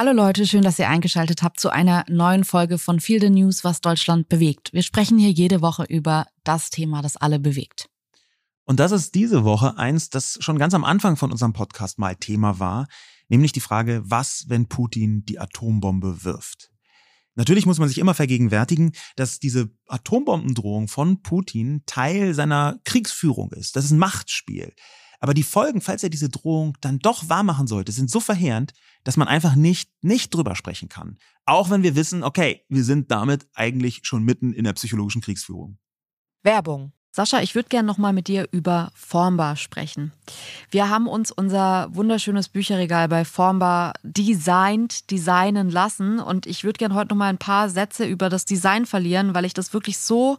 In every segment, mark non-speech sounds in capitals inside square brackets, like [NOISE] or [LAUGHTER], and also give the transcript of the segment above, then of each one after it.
Hallo Leute, schön, dass ihr eingeschaltet habt zu einer neuen Folge von Feel the News, was Deutschland bewegt. Wir sprechen hier jede Woche über das Thema, das alle bewegt. Und das ist diese Woche eins, das schon ganz am Anfang von unserem Podcast mal Thema war, nämlich die Frage, was, wenn Putin die Atombombe wirft? Natürlich muss man sich immer vergegenwärtigen, dass diese Atombombendrohung von Putin Teil seiner Kriegsführung ist. Das ist ein Machtspiel. Aber die Folgen, falls er diese Drohung dann doch wahrmachen sollte, sind so verheerend, dass man einfach nicht, nicht drüber sprechen kann. Auch wenn wir wissen, okay, wir sind damit eigentlich schon mitten in der psychologischen Kriegsführung. Werbung. Sascha, ich würde gerne nochmal mit dir über Formbar sprechen. Wir haben uns unser wunderschönes Bücherregal bei Formbar designt, designen lassen und ich würde gerne heute nochmal ein paar Sätze über das Design verlieren, weil ich das wirklich so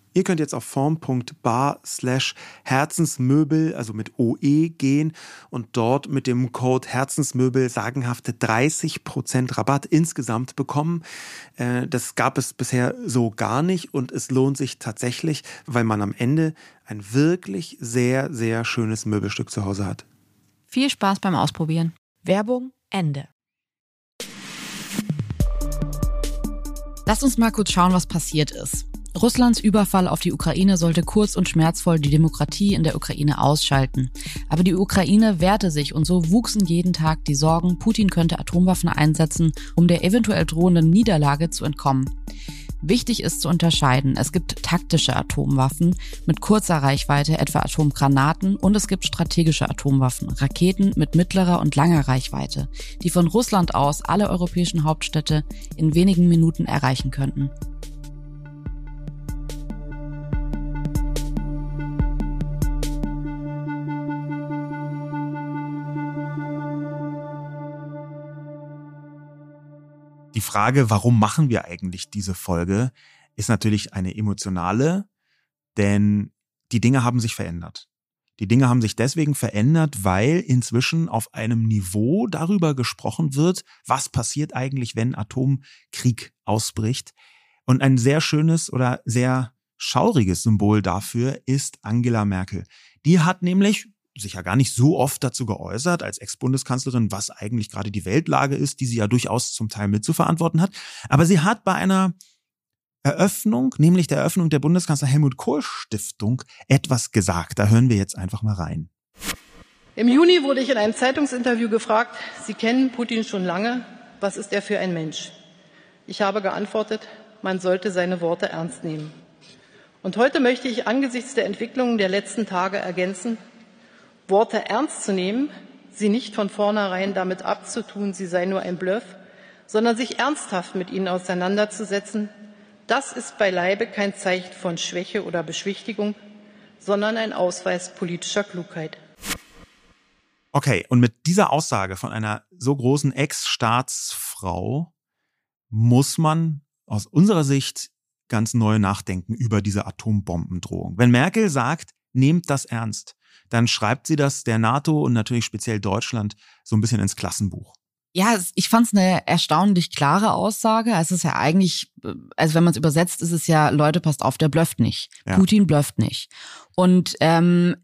Ihr könnt jetzt auf form.bar slash Herzensmöbel, also mit OE gehen und dort mit dem Code Herzensmöbel sagenhafte 30% Rabatt insgesamt bekommen. Äh, das gab es bisher so gar nicht und es lohnt sich tatsächlich, weil man am Ende ein wirklich sehr, sehr schönes Möbelstück zu Hause hat. Viel Spaß beim Ausprobieren. Werbung Ende. Lasst uns mal kurz schauen, was passiert ist. Russlands Überfall auf die Ukraine sollte kurz und schmerzvoll die Demokratie in der Ukraine ausschalten. Aber die Ukraine wehrte sich und so wuchsen jeden Tag die Sorgen, Putin könnte Atomwaffen einsetzen, um der eventuell drohenden Niederlage zu entkommen. Wichtig ist zu unterscheiden, es gibt taktische Atomwaffen mit kurzer Reichweite, etwa Atomgranaten, und es gibt strategische Atomwaffen, Raketen mit mittlerer und langer Reichweite, die von Russland aus alle europäischen Hauptstädte in wenigen Minuten erreichen könnten. Die Frage, warum machen wir eigentlich diese Folge, ist natürlich eine emotionale, denn die Dinge haben sich verändert. Die Dinge haben sich deswegen verändert, weil inzwischen auf einem Niveau darüber gesprochen wird, was passiert eigentlich, wenn Atomkrieg ausbricht. Und ein sehr schönes oder sehr schauriges Symbol dafür ist Angela Merkel. Die hat nämlich sich ja gar nicht so oft dazu geäußert als Ex-Bundeskanzlerin, was eigentlich gerade die Weltlage ist, die sie ja durchaus zum Teil mitzuverantworten hat. Aber sie hat bei einer Eröffnung, nämlich der Eröffnung der Bundeskanzler Helmut Kohl Stiftung, etwas gesagt. Da hören wir jetzt einfach mal rein. Im Juni wurde ich in einem Zeitungsinterview gefragt, Sie kennen Putin schon lange, was ist er für ein Mensch? Ich habe geantwortet, man sollte seine Worte ernst nehmen. Und heute möchte ich angesichts der Entwicklungen der letzten Tage ergänzen, Worte ernst zu nehmen, sie nicht von vornherein damit abzutun, sie sei nur ein Bluff, sondern sich ernsthaft mit ihnen auseinanderzusetzen, das ist beileibe kein Zeichen von Schwäche oder Beschwichtigung, sondern ein Ausweis politischer Klugheit. Okay, und mit dieser Aussage von einer so großen Ex-Staatsfrau muss man aus unserer Sicht ganz neu nachdenken über diese Atombombendrohung. Wenn Merkel sagt, nehmt das ernst, dann schreibt sie das der NATO und natürlich speziell Deutschland so ein bisschen ins Klassenbuch. Ja, ich fand es eine erstaunlich klare Aussage. Es ist ja eigentlich, also wenn man es übersetzt, ist es ja, Leute, passt auf, der blöfft nicht. Ja. Putin blöfft nicht. Und ähm,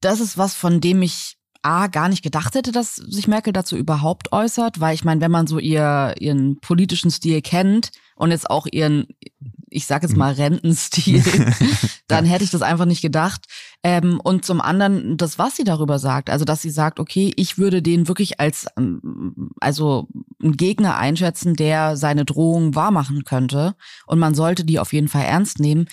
das ist was, von dem ich A, gar nicht gedacht hätte, dass sich Merkel dazu überhaupt äußert, weil ich meine, wenn man so ihr, ihren politischen Stil kennt und jetzt auch ihren, ich sage jetzt mal Rentenstil, [LAUGHS] [LAUGHS] dann hätte ich das einfach nicht gedacht. Ähm, und zum anderen das, was sie darüber sagt, also dass sie sagt, okay, ich würde den wirklich als ähm, also einen Gegner einschätzen, der seine Drohung wahrmachen könnte und man sollte die auf jeden Fall ernst nehmen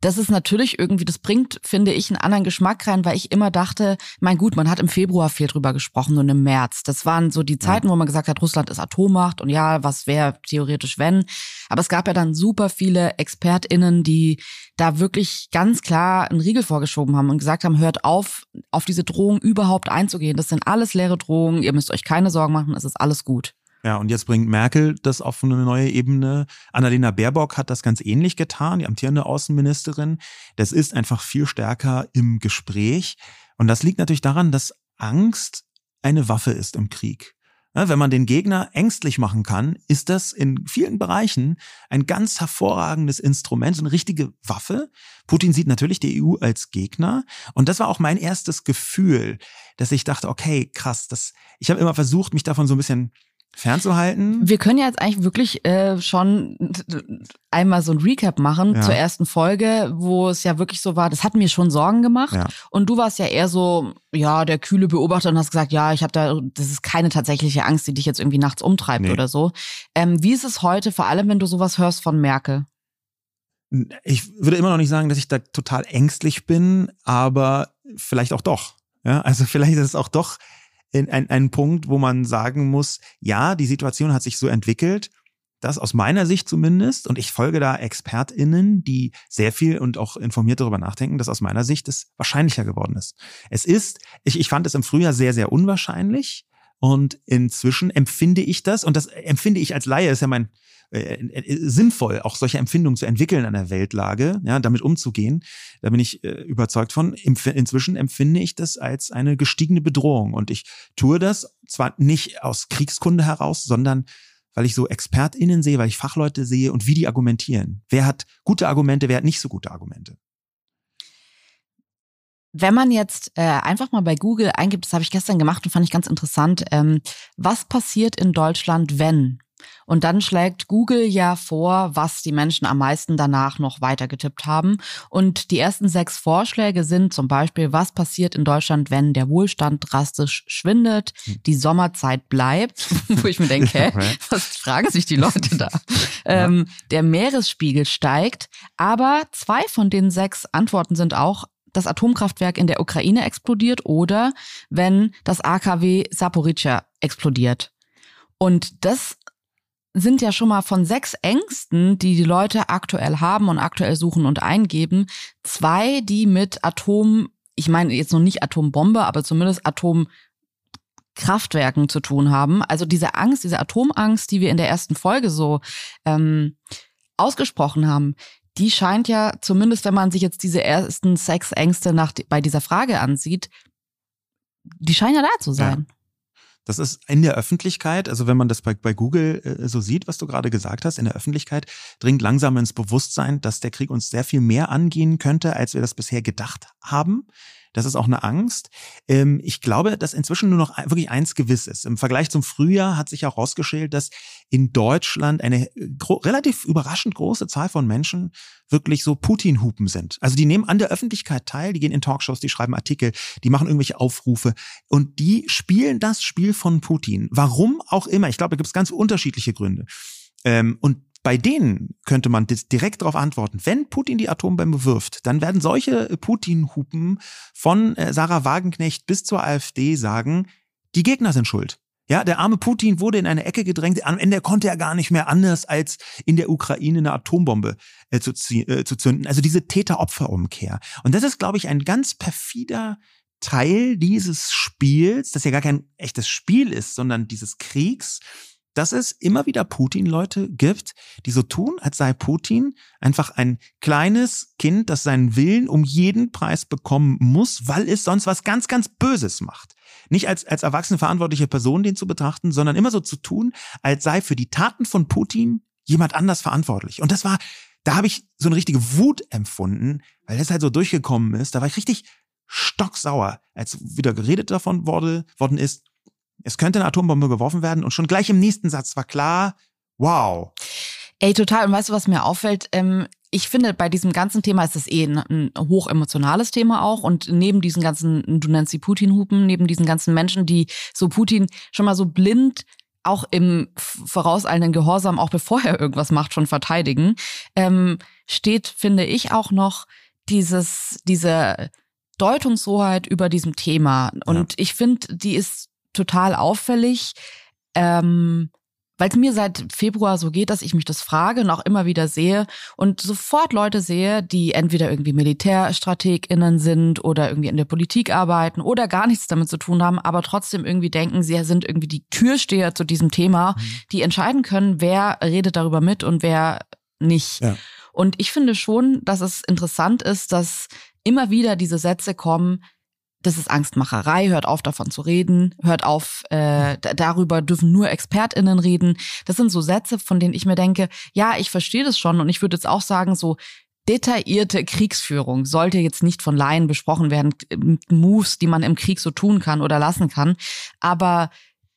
das ist natürlich irgendwie, das bringt, finde ich, einen anderen Geschmack rein, weil ich immer dachte, mein gut, man hat im Februar viel drüber gesprochen und im März. Das waren so die Zeiten, wo man gesagt hat, Russland ist Atommacht und ja, was wäre theoretisch wenn. Aber es gab ja dann super viele ExpertInnen, die da wirklich ganz klar einen Riegel vorgeschoben haben und gesagt haben, hört auf, auf diese Drohung überhaupt einzugehen. Das sind alles leere Drohungen, ihr müsst euch keine Sorgen machen, es ist alles gut. Ja, und jetzt bringt Merkel das auf eine neue Ebene. Annalena Baerbock hat das ganz ähnlich getan, die amtierende Außenministerin. Das ist einfach viel stärker im Gespräch. Und das liegt natürlich daran, dass Angst eine Waffe ist im Krieg. Wenn man den Gegner ängstlich machen kann, ist das in vielen Bereichen ein ganz hervorragendes Instrument, eine richtige Waffe. Putin sieht natürlich die EU als Gegner. Und das war auch mein erstes Gefühl, dass ich dachte, okay, krass, das, ich habe immer versucht, mich davon so ein bisschen fernzuhalten. Wir können ja jetzt eigentlich wirklich äh, schon einmal so ein Recap machen ja. zur ersten Folge, wo es ja wirklich so war, das hat mir schon Sorgen gemacht. Ja. Und du warst ja eher so, ja, der kühle Beobachter und hast gesagt, ja, ich habe da, das ist keine tatsächliche Angst, die dich jetzt irgendwie nachts umtreibt nee. oder so. Ähm, wie ist es heute, vor allem wenn du sowas hörst von Merkel? Ich würde immer noch nicht sagen, dass ich da total ängstlich bin, aber vielleicht auch doch. Ja, also [LAUGHS] vielleicht ist es auch doch ein, ein Punkt, wo man sagen muss, ja, die Situation hat sich so entwickelt, dass aus meiner Sicht zumindest, und ich folge da ExpertInnen, die sehr viel und auch informiert darüber nachdenken, dass aus meiner Sicht es wahrscheinlicher geworden ist. Es ist, ich, ich fand es im Frühjahr sehr, sehr unwahrscheinlich. Und inzwischen empfinde ich das, und das empfinde ich als Laie, ist ja mein, äh, äh, sinnvoll, auch solche Empfindungen zu entwickeln an der Weltlage, ja, damit umzugehen. Da bin ich äh, überzeugt von. Inzwischen empfinde ich das als eine gestiegene Bedrohung. Und ich tue das zwar nicht aus Kriegskunde heraus, sondern weil ich so ExpertInnen sehe, weil ich Fachleute sehe und wie die argumentieren. Wer hat gute Argumente, wer hat nicht so gute Argumente? Wenn man jetzt äh, einfach mal bei Google eingibt, das habe ich gestern gemacht und fand ich ganz interessant, ähm, was passiert in Deutschland, wenn? Und dann schlägt Google ja vor, was die Menschen am meisten danach noch weitergetippt haben. Und die ersten sechs Vorschläge sind zum Beispiel, was passiert in Deutschland, wenn der Wohlstand drastisch schwindet, hm. die Sommerzeit bleibt, [LAUGHS] wo ich mir denke, hä, was fragen sich die Leute da? Ähm, der Meeresspiegel steigt. Aber zwei von den sechs Antworten sind auch, das Atomkraftwerk in der Ukraine explodiert oder wenn das AKW Saporica explodiert. Und das sind ja schon mal von sechs Ängsten, die die Leute aktuell haben und aktuell suchen und eingeben, zwei, die mit Atom, ich meine jetzt noch nicht Atombombe, aber zumindest Atomkraftwerken zu tun haben. Also diese Angst, diese Atomangst, die wir in der ersten Folge so ähm, ausgesprochen haben, die scheint ja, zumindest wenn man sich jetzt diese ersten sechs Ängste nach, bei dieser Frage ansieht, die scheinen ja da zu sein. Ja. Das ist in der Öffentlichkeit, also wenn man das bei, bei Google äh, so sieht, was du gerade gesagt hast, in der Öffentlichkeit dringt langsam ins Bewusstsein, dass der Krieg uns sehr viel mehr angehen könnte, als wir das bisher gedacht haben. Das ist auch eine Angst. Ähm, ich glaube, dass inzwischen nur noch wirklich eins gewiss ist. Im Vergleich zum Frühjahr hat sich auch rausgeschält, dass in Deutschland eine relativ überraschend große Zahl von Menschen wirklich so Putin-Hupen sind. Also die nehmen an der Öffentlichkeit teil, die gehen in Talkshows, die schreiben Artikel, die machen irgendwelche Aufrufe und die spielen das Spiel von Putin. Warum auch immer. Ich glaube, da gibt es ganz unterschiedliche Gründe. Ähm, und bei denen könnte man direkt darauf antworten. Wenn Putin die Atombombe wirft, dann werden solche Putin-Hupen von äh, Sarah Wagenknecht bis zur AfD sagen, die Gegner sind schuld. Ja, der arme Putin wurde in eine Ecke gedrängt. Am Ende konnte er gar nicht mehr anders, als in der Ukraine eine Atombombe äh, zu, äh, zu zünden. Also diese Täter-Opfer-Umkehr. Und das ist, glaube ich, ein ganz perfider Teil dieses Spiels, das ja gar kein echtes Spiel ist, sondern dieses Kriegs, dass es immer wieder Putin-Leute gibt, die so tun, als sei Putin einfach ein kleines Kind, das seinen Willen um jeden Preis bekommen muss, weil es sonst was ganz, ganz Böses macht. Nicht als, als erwachsene verantwortliche Person den zu betrachten, sondern immer so zu tun, als sei für die Taten von Putin jemand anders verantwortlich. Und das war, da habe ich so eine richtige Wut empfunden, weil das halt so durchgekommen ist. Da war ich richtig stocksauer, als wieder geredet davon wurde, worden ist, es könnte eine Atombombe geworfen werden und schon gleich im nächsten Satz war klar, wow. Ey, total. Und weißt du, was mir auffällt? Ähm, ich finde, bei diesem ganzen Thema ist es eh ein, ein hochemotionales Thema auch. Und neben diesen ganzen, du nennst sie Putin-Hupen, neben diesen ganzen Menschen, die so Putin schon mal so blind auch im vorauseilenden Gehorsam, auch bevor er irgendwas macht, schon verteidigen, ähm, steht, finde ich, auch noch dieses, diese Deutungshoheit über diesem Thema. Und ja. ich finde, die ist total auffällig, ähm, weil es mir seit Februar so geht, dass ich mich das frage und auch immer wieder sehe und sofort Leute sehe, die entweder irgendwie MilitärstrategInnen sind oder irgendwie in der Politik arbeiten oder gar nichts damit zu tun haben, aber trotzdem irgendwie denken, sie sind irgendwie die Türsteher zu diesem Thema, mhm. die entscheiden können, wer redet darüber mit und wer nicht. Ja. Und ich finde schon, dass es interessant ist, dass immer wieder diese Sätze kommen, das ist Angstmacherei, hört auf davon zu reden, hört auf, äh, darüber dürfen nur ExpertInnen reden. Das sind so Sätze, von denen ich mir denke, ja, ich verstehe das schon und ich würde jetzt auch sagen, so detaillierte Kriegsführung sollte jetzt nicht von Laien besprochen werden, Moves, die man im Krieg so tun kann oder lassen kann. Aber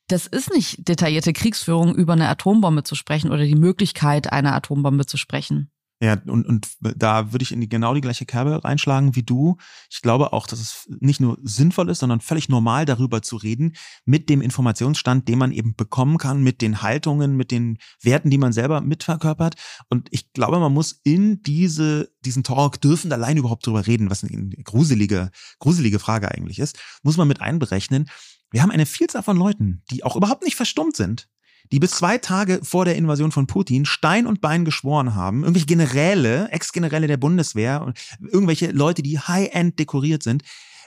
das ist nicht detaillierte Kriegsführung, über eine Atombombe zu sprechen oder die Möglichkeit einer Atombombe zu sprechen. Ja, und, und da würde ich in die genau die gleiche Kerbe reinschlagen wie du. Ich glaube auch, dass es nicht nur sinnvoll ist, sondern völlig normal darüber zu reden, mit dem Informationsstand, den man eben bekommen kann, mit den Haltungen, mit den Werten, die man selber mitverkörpert. Und ich glaube, man muss in diese, diesen Talk dürfen allein überhaupt drüber reden, was eine gruselige, gruselige Frage eigentlich ist, muss man mit einberechnen. Wir haben eine Vielzahl von Leuten, die auch überhaupt nicht verstummt sind, die bis zwei Tage vor der Invasion von Putin Stein und Bein geschworen haben, irgendwelche Generäle, Ex-Generäle der Bundeswehr, irgendwelche Leute, die high-end dekoriert sind,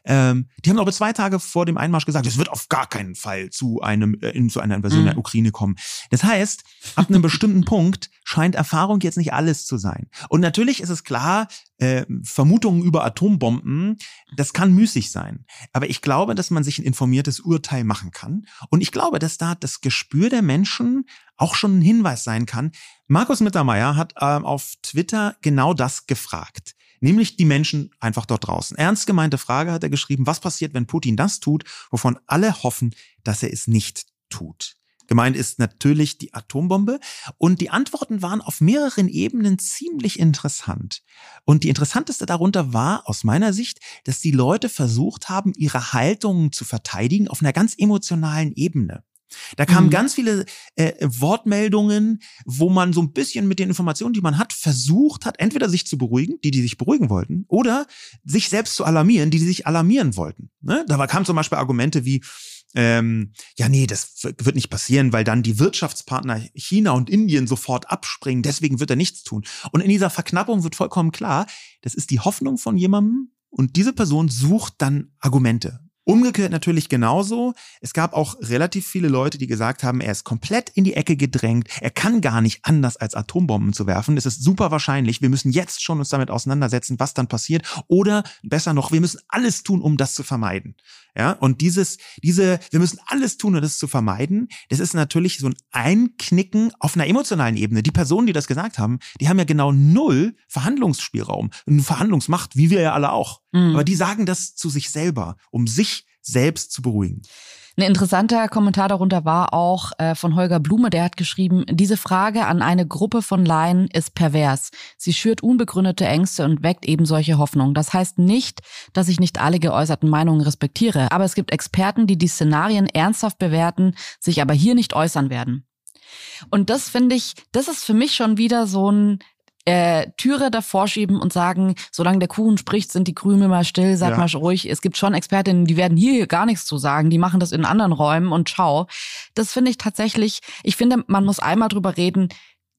ähm, die haben aber zwei Tage vor dem Einmarsch gesagt, es wird auf gar keinen Fall zu einem äh, in, zu einer Invasion mhm. der Ukraine kommen. Das heißt, ab einem bestimmten [LAUGHS] Punkt scheint Erfahrung jetzt nicht alles zu sein. Und natürlich ist es klar, äh, Vermutungen über Atombomben, das kann müßig sein. Aber ich glaube, dass man sich ein informiertes Urteil machen kann. Und ich glaube, dass da das Gespür der Menschen auch schon ein Hinweis sein kann. Markus Mittermeier hat ähm, auf Twitter genau das gefragt nämlich die Menschen einfach dort draußen. Ernst gemeinte Frage hat er geschrieben, was passiert, wenn Putin das tut, wovon alle hoffen, dass er es nicht tut. Gemeint ist natürlich die Atombombe. Und die Antworten waren auf mehreren Ebenen ziemlich interessant. Und die interessanteste darunter war aus meiner Sicht, dass die Leute versucht haben, ihre Haltungen zu verteidigen auf einer ganz emotionalen Ebene. Da kamen mhm. ganz viele äh, Wortmeldungen, wo man so ein bisschen mit den Informationen, die man hat, versucht hat, entweder sich zu beruhigen, die, die sich beruhigen wollten, oder sich selbst zu alarmieren, die, die sich alarmieren wollten. Ne? Da kamen zum Beispiel Argumente wie, ähm, ja, nee, das wird nicht passieren, weil dann die Wirtschaftspartner China und Indien sofort abspringen, deswegen wird er nichts tun. Und in dieser Verknappung wird vollkommen klar, das ist die Hoffnung von jemandem und diese Person sucht dann Argumente. Umgekehrt natürlich genauso. Es gab auch relativ viele Leute, die gesagt haben, er ist komplett in die Ecke gedrängt. Er kann gar nicht anders als Atombomben zu werfen. Es ist super wahrscheinlich. Wir müssen jetzt schon uns damit auseinandersetzen, was dann passiert. Oder besser noch, wir müssen alles tun, um das zu vermeiden. Ja, und dieses, diese, wir müssen alles tun, um das zu vermeiden. Das ist natürlich so ein Einknicken auf einer emotionalen Ebene. Die Personen, die das gesagt haben, die haben ja genau null Verhandlungsspielraum, Verhandlungsmacht, wie wir ja alle auch. Mhm. Aber die sagen das zu sich selber, um sich selbst zu beruhigen. Ein interessanter Kommentar darunter war auch äh, von Holger Blume, der hat geschrieben, diese Frage an eine Gruppe von Laien ist pervers. Sie schürt unbegründete Ängste und weckt eben solche Hoffnungen. Das heißt nicht, dass ich nicht alle geäußerten Meinungen respektiere, aber es gibt Experten, die die Szenarien ernsthaft bewerten, sich aber hier nicht äußern werden. Und das finde ich, das ist für mich schon wieder so ein äh, Türe davor schieben und sagen, solange der Kuchen spricht, sind die Krümel mal still, sag ja. mal ruhig. Es gibt schon Expertinnen, die werden hier gar nichts zu sagen, die machen das in anderen Räumen und schau. Das finde ich tatsächlich, ich finde, man muss einmal drüber reden,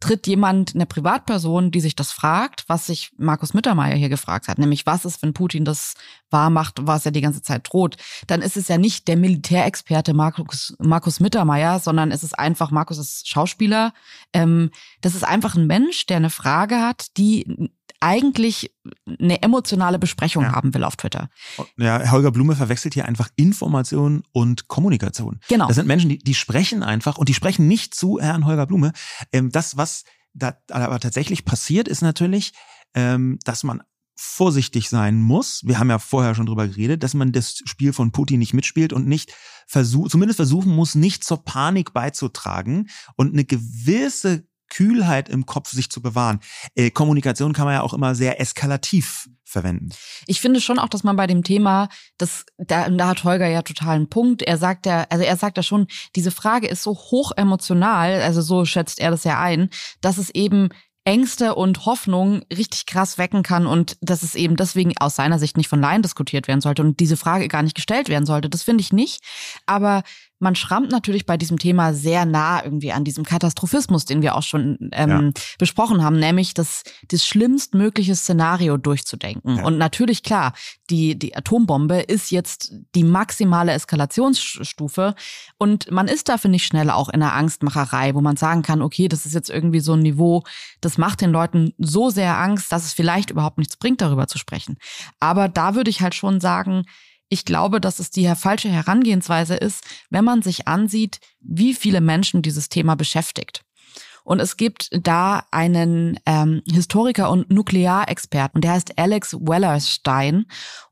tritt jemand, eine Privatperson, die sich das fragt, was sich Markus Mittermeier hier gefragt hat, nämlich was ist, wenn Putin das wahr macht, was er die ganze Zeit droht, dann ist es ja nicht der Militärexperte Markus, Markus Mittermeier, sondern es ist einfach, Markus ist Schauspieler. Ähm, das ist einfach ein Mensch, der eine Frage hat, die eigentlich eine emotionale Besprechung ja. haben will auf Twitter. Ja, Holger Blume verwechselt hier einfach Information und Kommunikation. Genau. Das sind Menschen, die, die sprechen einfach und die sprechen nicht zu Herrn Holger Blume. Ähm, das, was da aber tatsächlich passiert, ist natürlich, ähm, dass man vorsichtig sein muss. Wir haben ja vorher schon drüber geredet, dass man das Spiel von Putin nicht mitspielt und nicht versucht, zumindest versuchen muss, nicht zur Panik beizutragen und eine gewisse Kühlheit im Kopf sich zu bewahren. Äh, Kommunikation kann man ja auch immer sehr eskalativ verwenden. Ich finde schon auch, dass man bei dem Thema, das, da, da hat Holger ja total einen Punkt. Er sagt ja, also er sagt ja schon, diese Frage ist so hoch emotional, also so schätzt er das ja ein, dass es eben Ängste und Hoffnung richtig krass wecken kann und dass es eben deswegen aus seiner Sicht nicht von Laien diskutiert werden sollte und diese Frage gar nicht gestellt werden sollte. Das finde ich nicht. Aber man schrammt natürlich bei diesem Thema sehr nah irgendwie an diesem Katastrophismus, den wir auch schon ähm, ja. besprochen haben, nämlich das, das schlimmstmögliche Szenario durchzudenken. Ja. Und natürlich, klar, die, die Atombombe ist jetzt die maximale Eskalationsstufe und man ist dafür nicht schnell auch in der Angstmacherei, wo man sagen kann, okay, das ist jetzt irgendwie so ein Niveau, das macht den Leuten so sehr Angst, dass es vielleicht überhaupt nichts bringt, darüber zu sprechen. Aber da würde ich halt schon sagen, ich glaube, dass es die falsche Herangehensweise ist, wenn man sich ansieht, wie viele Menschen dieses Thema beschäftigt. Und es gibt da einen ähm, Historiker und Nuklearexperten, der heißt Alex Wellerstein.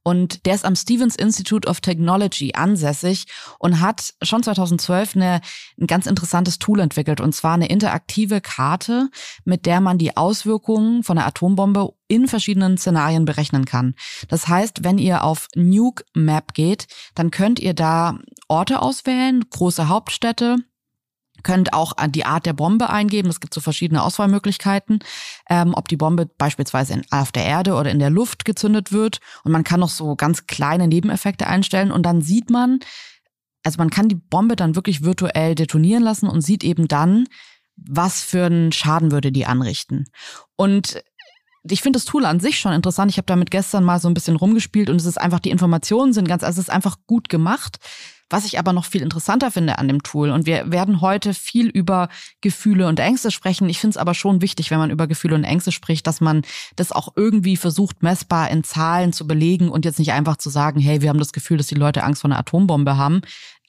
Und der ist am Stevens Institute of Technology ansässig und hat schon 2012 eine, ein ganz interessantes Tool entwickelt. Und zwar eine interaktive Karte, mit der man die Auswirkungen von der Atombombe in verschiedenen Szenarien berechnen kann. Das heißt, wenn ihr auf Nuke Map geht, dann könnt ihr da Orte auswählen, große Hauptstädte, könnt auch die Art der Bombe eingeben. Es gibt so verschiedene Auswahlmöglichkeiten, ähm, ob die Bombe beispielsweise in, auf der Erde oder in der Luft gezündet wird. Und man kann noch so ganz kleine Nebeneffekte einstellen und dann sieht man, also man kann die Bombe dann wirklich virtuell detonieren lassen und sieht eben dann, was für einen Schaden würde die anrichten. Und ich finde das Tool an sich schon interessant. Ich habe damit gestern mal so ein bisschen rumgespielt und es ist einfach, die Informationen sind ganz, also es ist einfach gut gemacht. Was ich aber noch viel interessanter finde an dem Tool, und wir werden heute viel über Gefühle und Ängste sprechen. Ich finde es aber schon wichtig, wenn man über Gefühle und Ängste spricht, dass man das auch irgendwie versucht, messbar in Zahlen zu belegen und jetzt nicht einfach zu sagen, hey, wir haben das Gefühl, dass die Leute Angst vor einer Atombombe haben.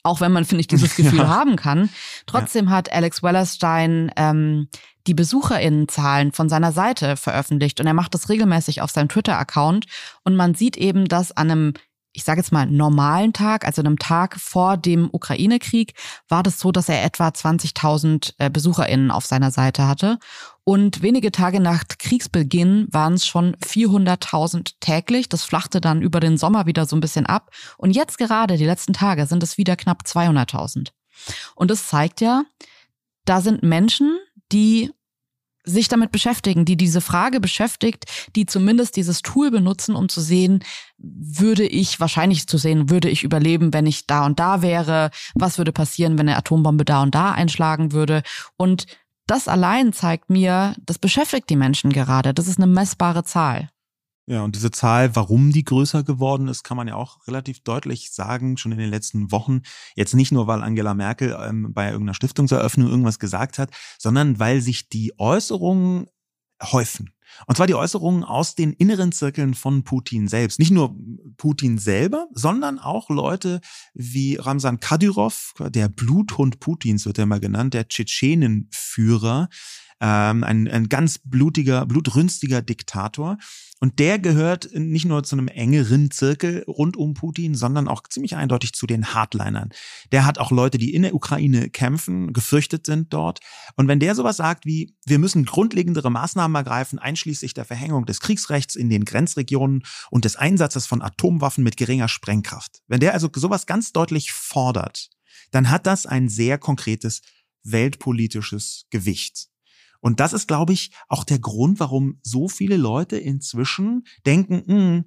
Auch wenn man, finde ich, dieses [LAUGHS] Gefühl ja. haben kann. Trotzdem ja. hat Alex Wellerstein ähm, die BesucherInnenzahlen von seiner Seite veröffentlicht und er macht das regelmäßig auf seinem Twitter-Account und man sieht eben, dass an einem ich sage jetzt mal, normalen Tag, also einem Tag vor dem Ukraine-Krieg, war das so, dass er etwa 20.000 äh, BesucherInnen auf seiner Seite hatte. Und wenige Tage nach Kriegsbeginn waren es schon 400.000 täglich. Das flachte dann über den Sommer wieder so ein bisschen ab. Und jetzt gerade, die letzten Tage, sind es wieder knapp 200.000. Und das zeigt ja, da sind Menschen, die sich damit beschäftigen, die diese Frage beschäftigt, die zumindest dieses Tool benutzen, um zu sehen, würde ich, wahrscheinlich zu sehen, würde ich überleben, wenn ich da und da wäre, was würde passieren, wenn eine Atombombe da und da einschlagen würde. Und das allein zeigt mir, das beschäftigt die Menschen gerade. Das ist eine messbare Zahl. Ja, und diese Zahl, warum die größer geworden ist, kann man ja auch relativ deutlich sagen, schon in den letzten Wochen. Jetzt nicht nur, weil Angela Merkel ähm, bei irgendeiner Stiftungseröffnung irgendwas gesagt hat, sondern weil sich die Äußerungen häufen. Und zwar die Äußerungen aus den inneren Zirkeln von Putin selbst. Nicht nur Putin selber, sondern auch Leute wie Ramsan Kadyrov, der Bluthund Putins wird er mal genannt, der Tschetschenenführer, ähm, ein, ein ganz blutiger, blutrünstiger Diktator. Und der gehört nicht nur zu einem engeren Zirkel rund um Putin, sondern auch ziemlich eindeutig zu den Hardlinern. Der hat auch Leute, die in der Ukraine kämpfen, gefürchtet sind dort. Und wenn der sowas sagt wie, wir müssen grundlegendere Maßnahmen ergreifen, einschließlich der Verhängung des Kriegsrechts in den Grenzregionen und des Einsatzes von Atomwaffen mit geringer Sprengkraft. Wenn der also sowas ganz deutlich fordert, dann hat das ein sehr konkretes weltpolitisches Gewicht. Und das ist, glaube ich, auch der Grund, warum so viele Leute inzwischen denken, hm,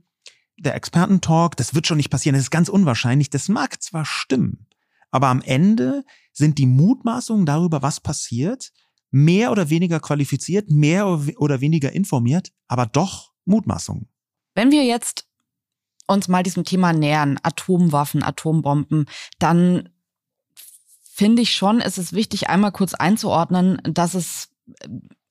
der Expertentalk, das wird schon nicht passieren, das ist ganz unwahrscheinlich. Das mag zwar stimmen, aber am Ende sind die Mutmaßungen darüber, was passiert, mehr oder weniger qualifiziert, mehr oder weniger informiert, aber doch Mutmaßungen. Wenn wir jetzt uns mal diesem Thema nähern, Atomwaffen, Atombomben, dann finde ich schon, ist es wichtig, einmal kurz einzuordnen, dass es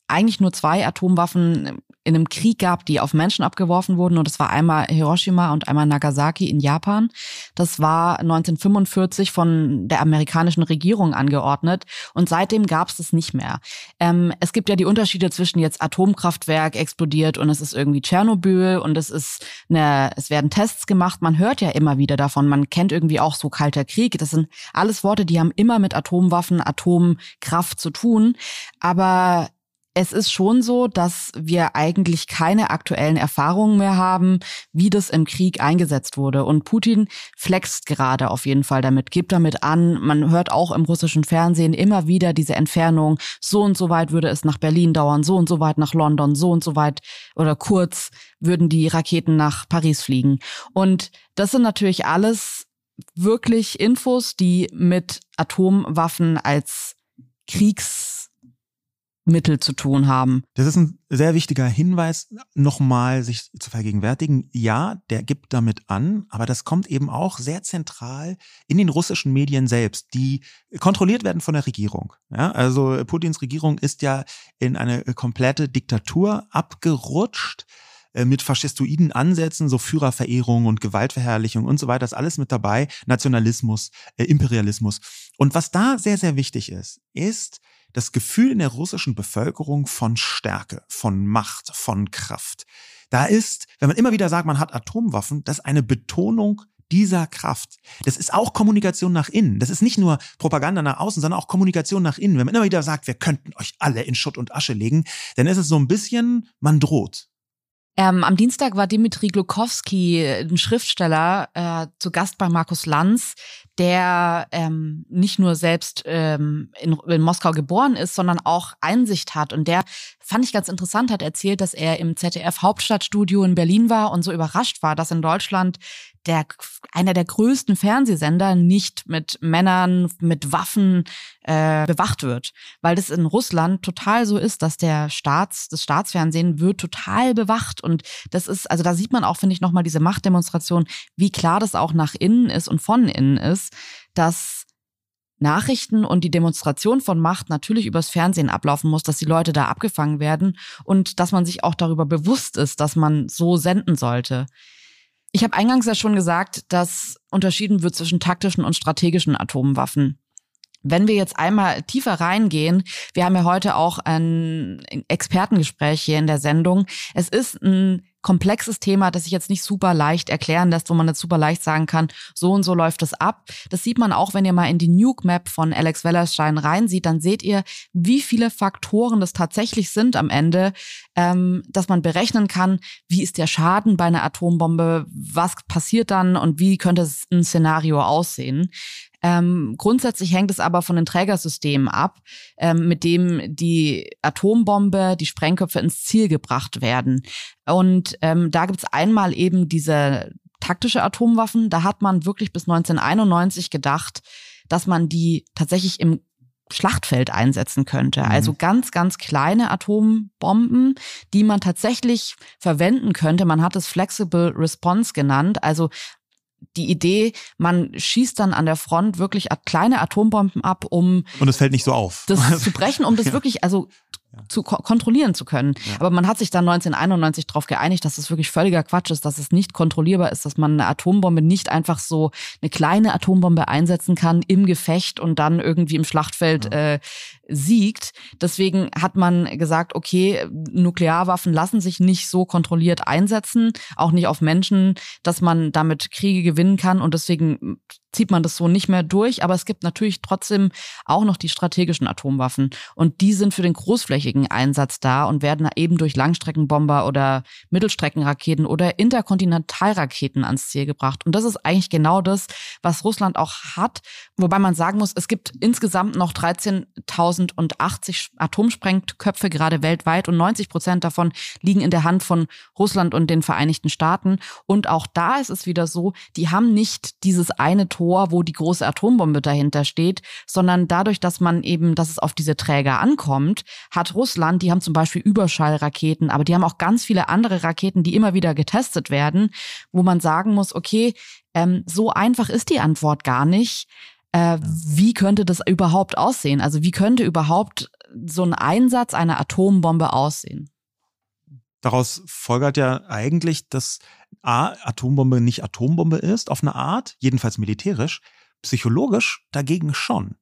eigentlich nur zwei Atomwaffen in einem Krieg gab, die auf Menschen abgeworfen wurden. Und das war einmal Hiroshima und einmal Nagasaki in Japan. Das war 1945 von der amerikanischen Regierung angeordnet. Und seitdem gab es das nicht mehr. Ähm, es gibt ja die Unterschiede zwischen jetzt Atomkraftwerk explodiert und es ist irgendwie Tschernobyl und es ist eine, es werden Tests gemacht. Man hört ja immer wieder davon. Man kennt irgendwie auch so kalter Krieg. Das sind alles Worte, die haben immer mit Atomwaffen, Atomkraft zu tun. Aber es ist schon so, dass wir eigentlich keine aktuellen Erfahrungen mehr haben, wie das im Krieg eingesetzt wurde. Und Putin flext gerade auf jeden Fall damit, gibt damit an. Man hört auch im russischen Fernsehen immer wieder diese Entfernung. So und so weit würde es nach Berlin dauern, so und so weit nach London, so und so weit oder kurz würden die Raketen nach Paris fliegen. Und das sind natürlich alles wirklich Infos, die mit Atomwaffen als Kriegs Mittel zu tun haben. Das ist ein sehr wichtiger Hinweis, nochmal sich zu vergegenwärtigen. Ja, der gibt damit an, aber das kommt eben auch sehr zentral in den russischen Medien selbst, die kontrolliert werden von der Regierung. Ja, also Putins Regierung ist ja in eine komplette Diktatur abgerutscht äh, mit faschistoiden Ansätzen, so Führerverehrung und Gewaltverherrlichung und so weiter, ist alles mit dabei, Nationalismus, äh, Imperialismus. Und was da sehr, sehr wichtig ist, ist, das Gefühl in der russischen Bevölkerung von Stärke, von Macht, von Kraft. Da ist, wenn man immer wieder sagt, man hat Atomwaffen, das ist eine Betonung dieser Kraft. Das ist auch Kommunikation nach innen. Das ist nicht nur Propaganda nach außen, sondern auch Kommunikation nach innen. Wenn man immer wieder sagt, wir könnten euch alle in Schutt und Asche legen, dann ist es so ein bisschen, man droht. Ähm, am Dienstag war Dimitri Glukowski, ein Schriftsteller, äh, zu Gast bei Markus Lanz, der ähm, nicht nur selbst ähm, in, in Moskau geboren ist, sondern auch Einsicht hat. Und der fand ich ganz interessant, hat erzählt, dass er im ZDF Hauptstadtstudio in Berlin war und so überrascht war, dass in Deutschland der einer der größten Fernsehsender nicht mit Männern mit Waffen äh, bewacht wird, weil das in Russland total so ist, dass der Staats das Staatsfernsehen wird total bewacht und das ist also da sieht man auch finde ich noch mal diese Machtdemonstration, wie klar das auch nach innen ist und von innen ist, dass Nachrichten und die Demonstration von Macht natürlich übers Fernsehen ablaufen muss, dass die Leute da abgefangen werden und dass man sich auch darüber bewusst ist, dass man so senden sollte. Ich habe eingangs ja schon gesagt, dass unterschieden wird zwischen taktischen und strategischen Atomwaffen. Wenn wir jetzt einmal tiefer reingehen, wir haben ja heute auch ein Expertengespräch hier in der Sendung. Es ist ein komplexes Thema, das sich jetzt nicht super leicht erklären lässt, wo man jetzt super leicht sagen kann, so und so läuft es ab. Das sieht man auch, wenn ihr mal in die Nuke Map von Alex Wellerstein reinsieht, dann seht ihr, wie viele Faktoren das tatsächlich sind am Ende, ähm, dass man berechnen kann, wie ist der Schaden bei einer Atombombe, was passiert dann und wie könnte ein Szenario aussehen. Ähm, grundsätzlich hängt es aber von den Trägersystemen ab, ähm, mit dem die Atombombe, die Sprengköpfe ins Ziel gebracht werden. Und ähm, da gibt es einmal eben diese taktische Atomwaffen. Da hat man wirklich bis 1991 gedacht, dass man die tatsächlich im Schlachtfeld einsetzen könnte. Mhm. Also ganz, ganz kleine Atombomben, die man tatsächlich verwenden könnte. Man hat es Flexible Response genannt. Also die Idee, man schießt dann an der Front wirklich kleine Atombomben ab, um und es fällt nicht so auf, das [LAUGHS] zu brechen, um das ja. wirklich also ja. zu ko kontrollieren zu können. Ja. Aber man hat sich dann 1991 darauf geeinigt, dass es wirklich völliger Quatsch ist, dass es nicht kontrollierbar ist, dass man eine Atombombe nicht einfach so eine kleine Atombombe einsetzen kann im Gefecht und dann irgendwie im Schlachtfeld äh, siegt. Deswegen hat man gesagt, okay, Nuklearwaffen lassen sich nicht so kontrolliert einsetzen, auch nicht auf Menschen, dass man damit Kriege gewinnen kann. Und deswegen zieht man das so nicht mehr durch. Aber es gibt natürlich trotzdem auch noch die strategischen Atomwaffen. Und die sind für den großflächigen Einsatz da und werden eben durch Langstreckenbomber oder Mittelstreckenraketen oder Interkontinentalraketen ans Ziel gebracht. Und das ist eigentlich genau das, was Russland auch hat. Wobei man sagen muss, es gibt insgesamt noch 13.000 1080 Atomsprengköpfe gerade weltweit und 90 Prozent davon liegen in der Hand von Russland und den Vereinigten Staaten. Und auch da ist es wieder so, die haben nicht dieses eine Tor, wo die große Atombombe dahinter steht, sondern dadurch, dass man eben, dass es auf diese Träger ankommt, hat Russland, die haben zum Beispiel Überschallraketen, aber die haben auch ganz viele andere Raketen, die immer wieder getestet werden, wo man sagen muss, okay, ähm, so einfach ist die Antwort gar nicht. Äh, wie könnte das überhaupt aussehen? Also wie könnte überhaupt so ein Einsatz einer Atombombe aussehen? Daraus folgert ja eigentlich, dass A, Atombombe nicht Atombombe ist, auf eine Art, jedenfalls militärisch, psychologisch dagegen schon.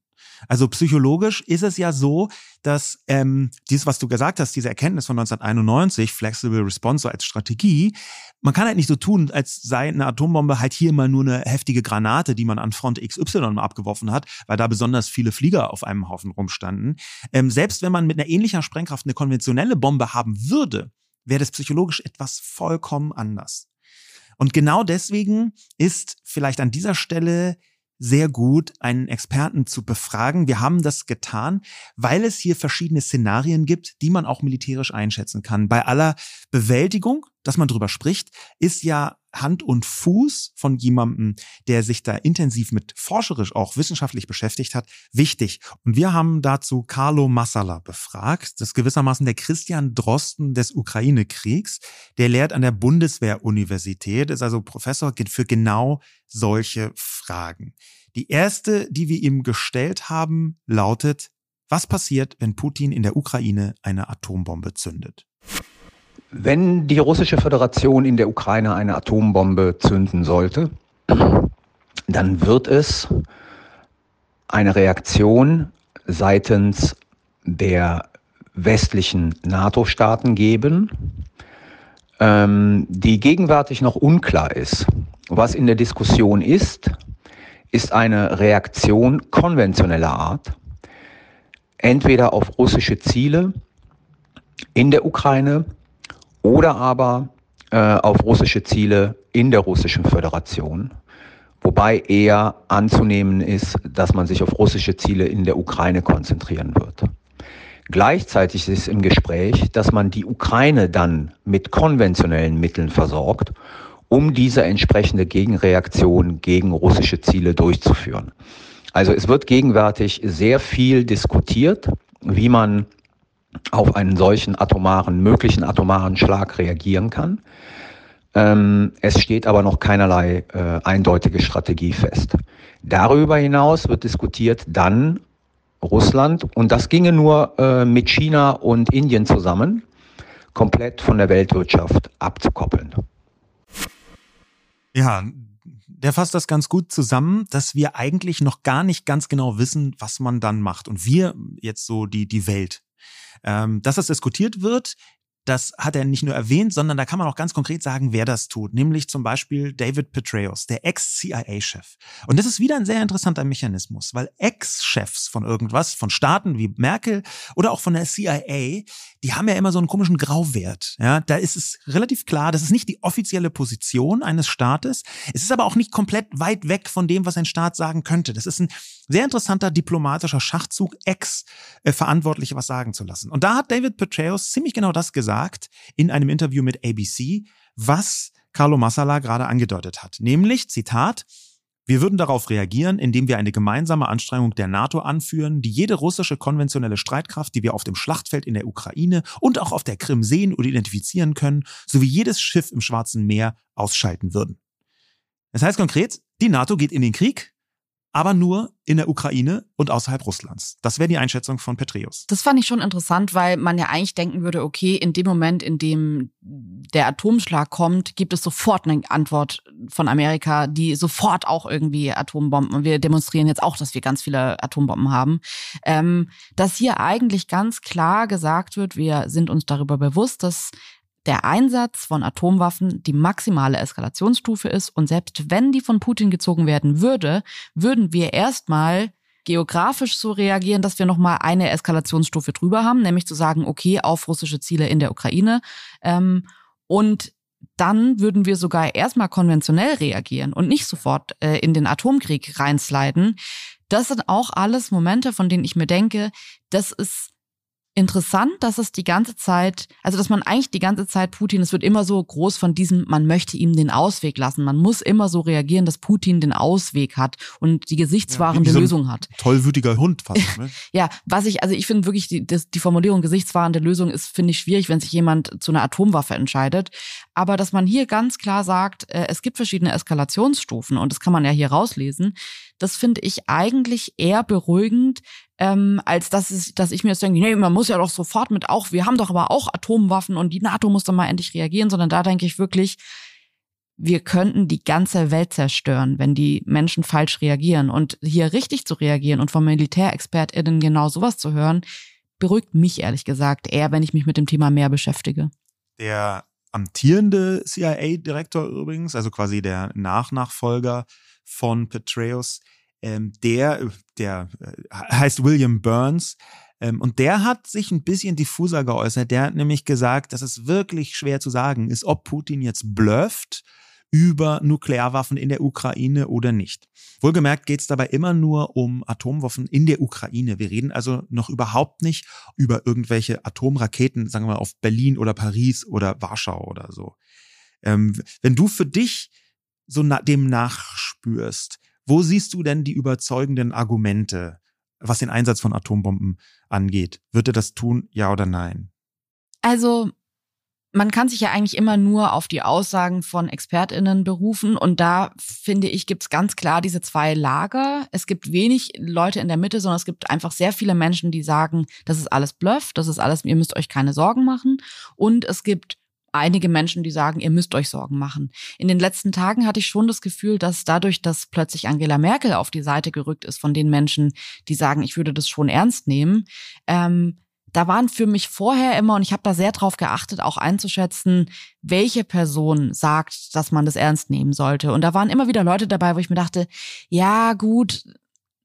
Also psychologisch ist es ja so, dass ähm, dieses, was du gesagt hast, diese Erkenntnis von 1991, Flexible Response als Strategie, man kann halt nicht so tun, als sei eine Atombombe halt hier mal nur eine heftige Granate, die man an Front XY abgeworfen hat, weil da besonders viele Flieger auf einem Haufen rumstanden. Ähm, selbst wenn man mit einer ähnlichen Sprengkraft eine konventionelle Bombe haben würde, wäre das psychologisch etwas vollkommen anders. Und genau deswegen ist vielleicht an dieser Stelle sehr gut, einen Experten zu befragen. Wir haben das getan, weil es hier verschiedene Szenarien gibt, die man auch militärisch einschätzen kann. Bei aller Bewältigung, dass man drüber spricht, ist ja Hand und Fuß von jemandem, der sich da intensiv mit forscherisch auch wissenschaftlich beschäftigt hat, wichtig. Und wir haben dazu Carlo Massala befragt. Das ist gewissermaßen der Christian Drosten des Ukraine-Kriegs. Der lehrt an der Bundeswehr-Universität, ist also Professor für genau solche Fragen. Die erste, die wir ihm gestellt haben, lautet, was passiert, wenn Putin in der Ukraine eine Atombombe zündet? Wenn die russische Föderation in der Ukraine eine Atombombe zünden sollte, dann wird es eine Reaktion seitens der westlichen NATO-Staaten geben, ähm, die gegenwärtig noch unklar ist. Was in der Diskussion ist, ist eine Reaktion konventioneller Art, entweder auf russische Ziele in der Ukraine oder aber äh, auf russische Ziele in der russischen Föderation. Wobei eher anzunehmen ist, dass man sich auf russische Ziele in der Ukraine konzentrieren wird. Gleichzeitig ist im Gespräch, dass man die Ukraine dann mit konventionellen Mitteln versorgt, um diese entsprechende Gegenreaktion gegen russische Ziele durchzuführen. Also es wird gegenwärtig sehr viel diskutiert, wie man auf einen solchen atomaren, möglichen atomaren Schlag reagieren kann. Ähm, es steht aber noch keinerlei äh, eindeutige Strategie fest. Darüber hinaus wird diskutiert dann Russland, und das ginge nur äh, mit China und Indien zusammen, komplett von der Weltwirtschaft abzukoppeln. Ja, der fasst das ganz gut zusammen, dass wir eigentlich noch gar nicht ganz genau wissen, was man dann macht. Und wir jetzt so die, die Welt, ähm, dass das diskutiert wird, das hat er nicht nur erwähnt, sondern da kann man auch ganz konkret sagen, wer das tut. Nämlich zum Beispiel David Petraeus, der Ex-CIA-Chef. Und das ist wieder ein sehr interessanter Mechanismus, weil Ex-Chefs von irgendwas, von Staaten wie Merkel oder auch von der CIA, die haben ja immer so einen komischen Grauwert. Ja, da ist es relativ klar, das ist nicht die offizielle Position eines Staates. Es ist aber auch nicht komplett weit weg von dem, was ein Staat sagen könnte. Das ist ein sehr interessanter diplomatischer Schachzug, Ex-Verantwortliche was sagen zu lassen. Und da hat David Petraeus ziemlich genau das gesagt in einem Interview mit ABC, was Carlo Massala gerade angedeutet hat. Nämlich, Zitat, wir würden darauf reagieren, indem wir eine gemeinsame Anstrengung der NATO anführen, die jede russische konventionelle Streitkraft, die wir auf dem Schlachtfeld in der Ukraine und auch auf der Krim sehen oder identifizieren können, sowie jedes Schiff im Schwarzen Meer ausschalten würden. Das heißt konkret, die NATO geht in den Krieg, aber nur in der Ukraine und außerhalb Russlands. Das wäre die Einschätzung von Petreus. Das fand ich schon interessant, weil man ja eigentlich denken würde, okay, in dem Moment, in dem der Atomschlag kommt, gibt es sofort eine Antwort von Amerika, die sofort auch irgendwie Atombomben, und wir demonstrieren jetzt auch, dass wir ganz viele Atombomben haben, ähm, dass hier eigentlich ganz klar gesagt wird, wir sind uns darüber bewusst, dass der Einsatz von Atomwaffen die maximale Eskalationsstufe ist und selbst wenn die von Putin gezogen werden würde, würden wir erstmal geografisch so reagieren, dass wir nochmal eine Eskalationsstufe drüber haben, nämlich zu sagen, okay, auf russische Ziele in der Ukraine. Ähm, und dann würden wir sogar erstmal konventionell reagieren und nicht sofort äh, in den Atomkrieg reinsliden. das sind auch alles Momente, von denen ich mir denke, das ist interessant, dass es die ganze Zeit, also dass man eigentlich die ganze Zeit Putin, es wird immer so groß von diesem, man möchte ihm den Ausweg lassen. Man muss immer so reagieren, dass Putin den Ausweg hat und die gesichtswahrende ja, Lösung hat. Tollwütiger Hund fast. [LAUGHS] Ne? ja, was ich, also ich finde wirklich, die, das, die Formulierung gesichtswahrende Lösung ist, finde ich schwierig, wenn sich jemand zu einer Atomwaffe entscheidet. Aber dass man hier ganz klar sagt, äh, es gibt verschiedene Eskalationsstufen und das kann man ja hier rauslesen, das finde ich eigentlich eher beruhigend, ähm, als dass, es, dass ich mir jetzt denke, nee, man muss ja doch sofort mit auch, wir haben doch aber auch Atomwaffen und die NATO muss doch mal endlich reagieren, sondern da denke ich wirklich, wir könnten die ganze Welt zerstören, wenn die Menschen falsch reagieren. Und hier richtig zu reagieren und von MilitärexpertInnen genau sowas zu hören, beruhigt mich ehrlich gesagt eher, wenn ich mich mit dem Thema mehr beschäftige. Der amtierende CIA-Direktor übrigens, also quasi der Nachnachfolger von Petraeus, ähm, der, der äh, heißt William Burns, ähm, und der hat sich ein bisschen diffuser geäußert. Der hat nämlich gesagt, dass es wirklich schwer zu sagen ist, ob Putin jetzt blufft über Nuklearwaffen in der Ukraine oder nicht. Wohlgemerkt geht es dabei immer nur um Atomwaffen in der Ukraine. Wir reden also noch überhaupt nicht über irgendwelche Atomraketen, sagen wir mal, auf Berlin oder Paris oder Warschau oder so. Ähm, wenn du für dich so na dem nachspürst, wo siehst du denn die überzeugenden Argumente, was den Einsatz von Atombomben angeht? Wird er das tun, ja oder nein? Also man kann sich ja eigentlich immer nur auf die Aussagen von Expertinnen berufen und da finde ich, gibt es ganz klar diese zwei Lager. Es gibt wenig Leute in der Mitte, sondern es gibt einfach sehr viele Menschen, die sagen, das ist alles Bluff, das ist alles, ihr müsst euch keine Sorgen machen. Und es gibt einige Menschen, die sagen, ihr müsst euch Sorgen machen. In den letzten Tagen hatte ich schon das Gefühl, dass dadurch, dass plötzlich Angela Merkel auf die Seite gerückt ist von den Menschen, die sagen, ich würde das schon ernst nehmen, ähm, da waren für mich vorher immer, und ich habe da sehr drauf geachtet, auch einzuschätzen, welche Person sagt, dass man das ernst nehmen sollte. Und da waren immer wieder Leute dabei, wo ich mir dachte, ja gut,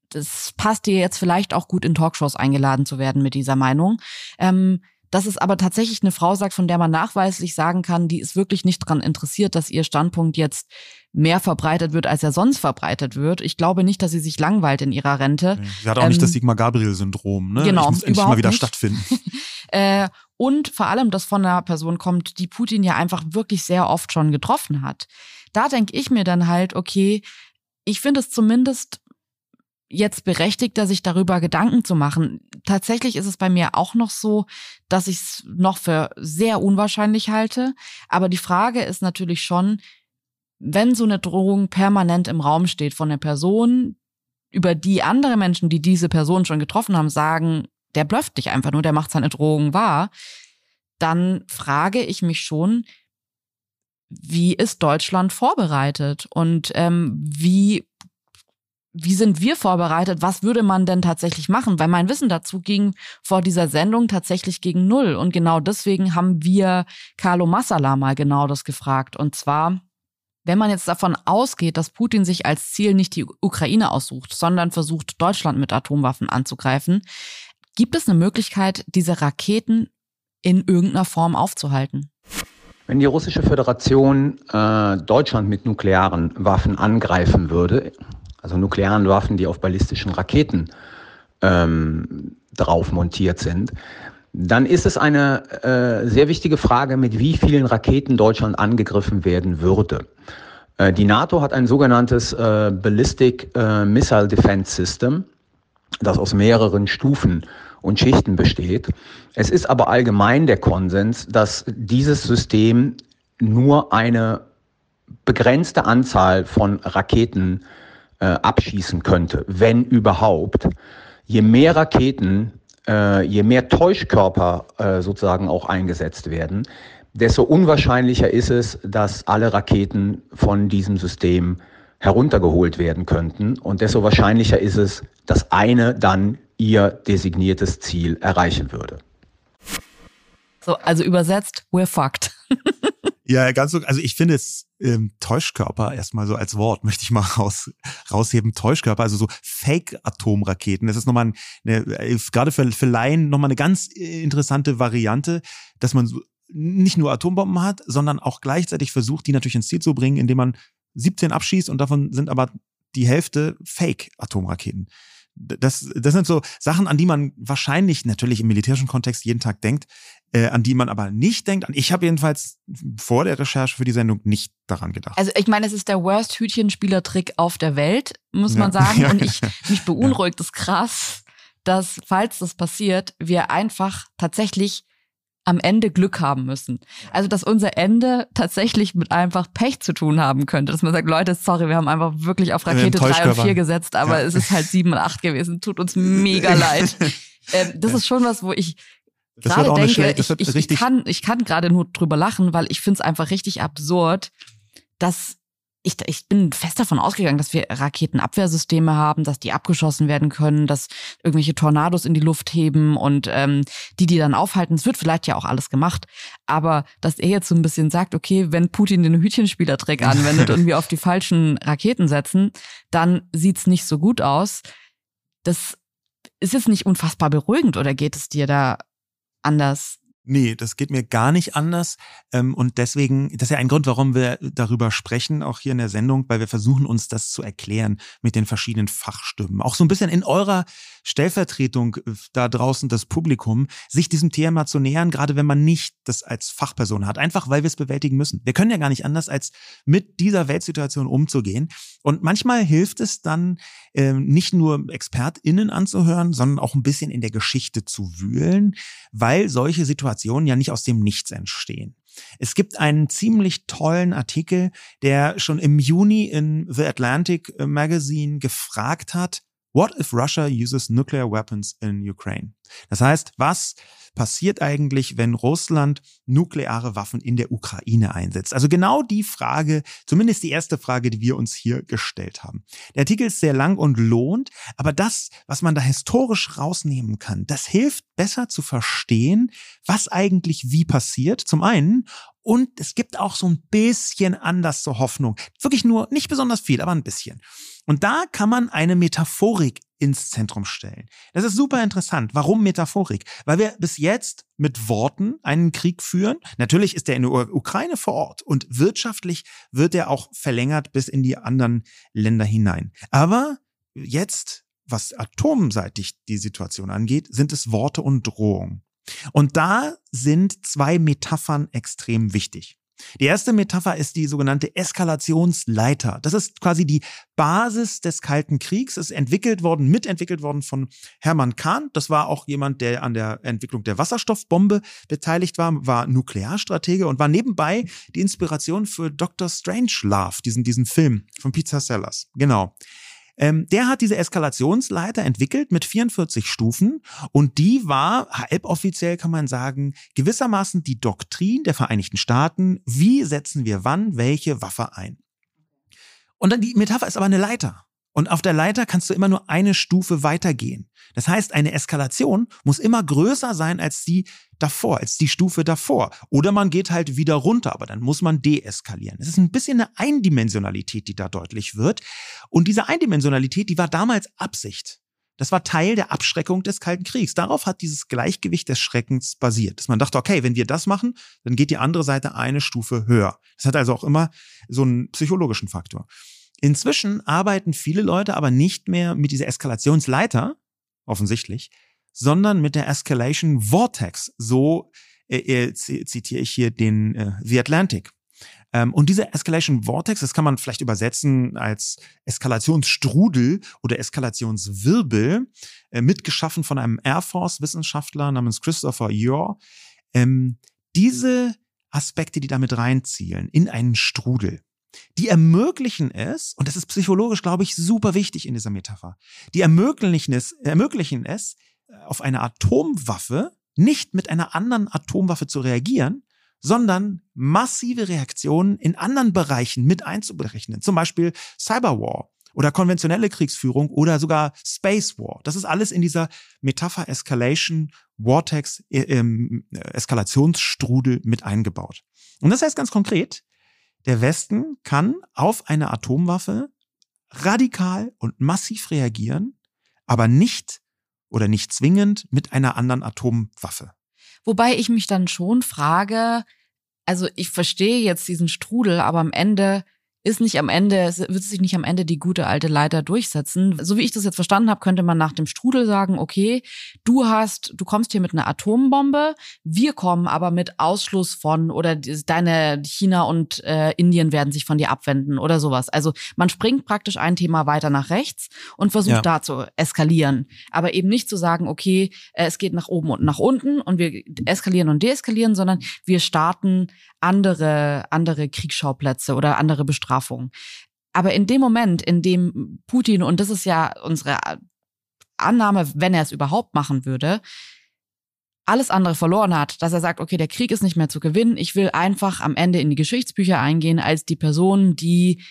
das passt dir jetzt vielleicht auch gut in Talkshows eingeladen zu werden mit dieser Meinung. Ähm, dass es aber tatsächlich eine Frau sagt, von der man nachweislich sagen kann, die ist wirklich nicht daran interessiert, dass ihr Standpunkt jetzt mehr verbreitet wird, als er sonst verbreitet wird. Ich glaube nicht, dass sie sich langweilt in ihrer Rente. Sie hat auch ähm, nicht das Sigmar-Gabriel-Syndrom. Ne? Genau, ich muss endlich mal wieder nicht. stattfinden. [LAUGHS] äh, und vor allem, dass von einer Person kommt, die Putin ja einfach wirklich sehr oft schon getroffen hat. Da denke ich mir dann halt, okay, ich finde es zumindest jetzt berechtigter, sich darüber Gedanken zu machen. Tatsächlich ist es bei mir auch noch so, dass ich es noch für sehr unwahrscheinlich halte. Aber die Frage ist natürlich schon, wenn so eine Drohung permanent im Raum steht von der Person, über die andere Menschen, die diese Person schon getroffen haben, sagen, der blufft dich einfach nur, der macht seine Drohung wahr, dann frage ich mich schon, wie ist Deutschland vorbereitet und ähm, wie wie sind wir vorbereitet? Was würde man denn tatsächlich machen? Weil mein Wissen dazu ging vor dieser Sendung tatsächlich gegen Null. Und genau deswegen haben wir Carlo Massala mal genau das gefragt. Und zwar, wenn man jetzt davon ausgeht, dass Putin sich als Ziel nicht die Ukraine aussucht, sondern versucht, Deutschland mit Atomwaffen anzugreifen, gibt es eine Möglichkeit, diese Raketen in irgendeiner Form aufzuhalten? Wenn die russische Föderation äh, Deutschland mit nuklearen Waffen angreifen würde, also nuklearen Waffen, die auf ballistischen Raketen ähm, drauf montiert sind, dann ist es eine äh, sehr wichtige Frage, mit wie vielen Raketen Deutschland angegriffen werden würde. Äh, die NATO hat ein sogenanntes äh, Ballistic äh, Missile Defense System, das aus mehreren Stufen und Schichten besteht. Es ist aber allgemein der Konsens, dass dieses System nur eine begrenzte Anzahl von Raketen äh, abschießen könnte, wenn überhaupt. Je mehr Raketen, äh, je mehr Täuschkörper äh, sozusagen auch eingesetzt werden, desto unwahrscheinlicher ist es, dass alle Raketen von diesem System heruntergeholt werden könnten. Und desto wahrscheinlicher ist es, dass eine dann ihr designiertes Ziel erreichen würde. So, also übersetzt, we're fucked. Ja, ganz so. Also ich finde es ähm, Täuschkörper erstmal so als Wort möchte ich mal raus, rausheben. Täuschkörper, also so Fake-Atomraketen. Das ist nochmal eine, äh, gerade für, für Laien nochmal eine ganz äh, interessante Variante, dass man so nicht nur Atombomben hat, sondern auch gleichzeitig versucht, die natürlich ins Ziel zu bringen, indem man 17 abschießt und davon sind aber die Hälfte Fake-Atomraketen. Das, das sind so Sachen, an die man wahrscheinlich natürlich im militärischen Kontext jeden Tag denkt, äh, an die man aber nicht denkt. Ich habe jedenfalls vor der Recherche für die Sendung nicht daran gedacht. Also ich meine, es ist der worst Hütchenspielertrick auf der Welt, muss man sagen. [LAUGHS] Ja. Und ich mich [LAUGHS] beunruhigt es krass, dass falls das passiert, wir einfach tatsächlich am Ende Glück haben müssen. Also, dass unser Ende tatsächlich mit einfach Pech zu tun haben könnte. Dass man sagt, Leute, sorry, wir haben einfach wirklich auf Rakete 3 und 4 gesetzt, aber ja. es ist halt 7 und 8 gewesen. Tut uns [LAUGHS] mega leid. Ähm, das ist schon was, wo ich gerade denke, ich, ich, ich, kann, ich kann gerade nur drüber lachen, weil ich finde es einfach richtig absurd, dass ich, ich bin fest davon ausgegangen, dass wir Raketenabwehrsysteme haben, dass die abgeschossen werden können, dass irgendwelche Tornados in die Luft heben und ähm, die die dann aufhalten. Es wird vielleicht ja auch alles gemacht, aber dass er jetzt so ein bisschen sagt, okay, wenn Putin den Hütchenspielertrick [LAUGHS] anwendet und wir auf die falschen Raketen setzen, dann sieht's nicht so gut aus. Das ist es nicht unfassbar beruhigend oder geht es dir da anders? Nee, das geht mir gar nicht anders. Ähm, und deswegen, das ist ja ein Grund, warum wir darüber sprechen, auch hier in der Sendung, weil wir versuchen uns das zu erklären mit den verschiedenen Fachstimmen. Auch so ein bisschen in eurer Stellvertretung äh, da draußen das Publikum, sich diesem Thema zu nähern, gerade wenn man nicht das als Fachperson hat. Einfach weil wir es bewältigen müssen. Wir können ja gar nicht anders, als mit dieser Weltsituation umzugehen. Und manchmal hilft es dann, ähm, nicht nur ExpertInnen anzuhören, sondern auch ein bisschen in der Geschichte zu wühlen, weil solche Situationen Innovationen ja nicht aus dem Nichts entstehen. Es gibt einen ziemlich tollen Artikel, der schon im Juni in The Atlantic Magazine gefragt hat, What if Russia uses nuclear weapons in Ukraine? Das heißt, was passiert eigentlich, wenn Russland nukleare Waffen in der Ukraine einsetzt? Also genau die Frage, zumindest die erste Frage, die wir uns hier gestellt haben. Der Artikel ist sehr lang und lohnt, aber das, was man da historisch rausnehmen kann, das hilft besser zu verstehen, was eigentlich wie passiert. Zum einen und es gibt auch so ein bisschen Anlass zur Hoffnung. Wirklich nur, nicht besonders viel, aber ein bisschen. Und da kann man eine Metaphorik ins Zentrum stellen. Das ist super interessant. Warum Metaphorik? Weil wir bis jetzt mit Worten einen Krieg führen. Natürlich ist er in der Ukraine vor Ort und wirtschaftlich wird er auch verlängert bis in die anderen Länder hinein. Aber jetzt, was atomseitig die Situation angeht, sind es Worte und Drohungen. Und da sind zwei Metaphern extrem wichtig. Die erste Metapher ist die sogenannte Eskalationsleiter. Das ist quasi die Basis des Kalten Kriegs. Ist entwickelt worden, mitentwickelt worden von Hermann Kahn. Das war auch jemand, der an der Entwicklung der Wasserstoffbombe beteiligt war, war Nuklearstratege und war nebenbei die Inspiration für Dr. Strangelove, diesen, diesen Film von Pizza Sellers. Genau. Ähm, der hat diese Eskalationsleiter entwickelt mit 44 Stufen und die war halboffiziell, kann man sagen, gewissermaßen die Doktrin der Vereinigten Staaten. Wie setzen wir wann welche Waffe ein? Und dann die Metapher ist aber eine Leiter. Und auf der Leiter kannst du immer nur eine Stufe weitergehen. Das heißt, eine Eskalation muss immer größer sein als die davor, als die Stufe davor. Oder man geht halt wieder runter, aber dann muss man deeskalieren. Es ist ein bisschen eine Eindimensionalität, die da deutlich wird. Und diese Eindimensionalität, die war damals Absicht. Das war Teil der Abschreckung des Kalten Kriegs. Darauf hat dieses Gleichgewicht des Schreckens basiert. Dass man dachte, okay, wenn wir das machen, dann geht die andere Seite eine Stufe höher. Das hat also auch immer so einen psychologischen Faktor. Inzwischen arbeiten viele Leute aber nicht mehr mit dieser Eskalationsleiter, offensichtlich, sondern mit der Escalation Vortex. So äh, äh, zitiere ich hier den äh, The Atlantic. Ähm, und diese Escalation Vortex, das kann man vielleicht übersetzen als Eskalationsstrudel oder Eskalationswirbel, äh, mitgeschaffen von einem Air Force-Wissenschaftler namens Christopher Yor. Ähm, diese Aspekte, die damit reinzielen, in einen Strudel die ermöglichen es, und das ist psychologisch, glaube ich, super wichtig in dieser Metapher, die ermöglichen es, ermöglichen es, auf eine Atomwaffe nicht mit einer anderen Atomwaffe zu reagieren, sondern massive Reaktionen in anderen Bereichen mit einzuberechnen. Zum Beispiel Cyberwar oder konventionelle Kriegsführung oder sogar Space War. Das ist alles in dieser Metapher Escalation Vortex äh, ähm, Eskalationsstrudel mit eingebaut. Und das heißt ganz konkret, der Westen kann auf eine Atomwaffe radikal und massiv reagieren, aber nicht oder nicht zwingend mit einer anderen Atomwaffe. Wobei ich mich dann schon frage, also ich verstehe jetzt diesen Strudel, aber am Ende ist nicht am Ende, wird sich nicht am Ende die gute alte Leiter durchsetzen. So wie ich das jetzt verstanden habe, könnte man nach dem Strudel sagen, okay, du hast, du kommst hier mit einer Atombombe, wir kommen aber mit Ausschluss von oder deine China und äh, Indien werden sich von dir abwenden oder sowas. Also man springt praktisch ein Thema weiter nach rechts und versucht ja. da zu eskalieren. Aber eben nicht zu sagen, okay, äh, es geht nach oben und nach unten und wir eskalieren und deeskalieren, sondern wir starten andere, andere Kriegsschauplätze oder andere Bestrafungen. Aber in dem Moment, in dem Putin, und das ist ja unsere Annahme, wenn er es überhaupt machen würde, alles andere verloren hat, dass er sagt, okay, der Krieg ist nicht mehr zu gewinnen, ich will einfach am Ende in die Geschichtsbücher eingehen als die Person, die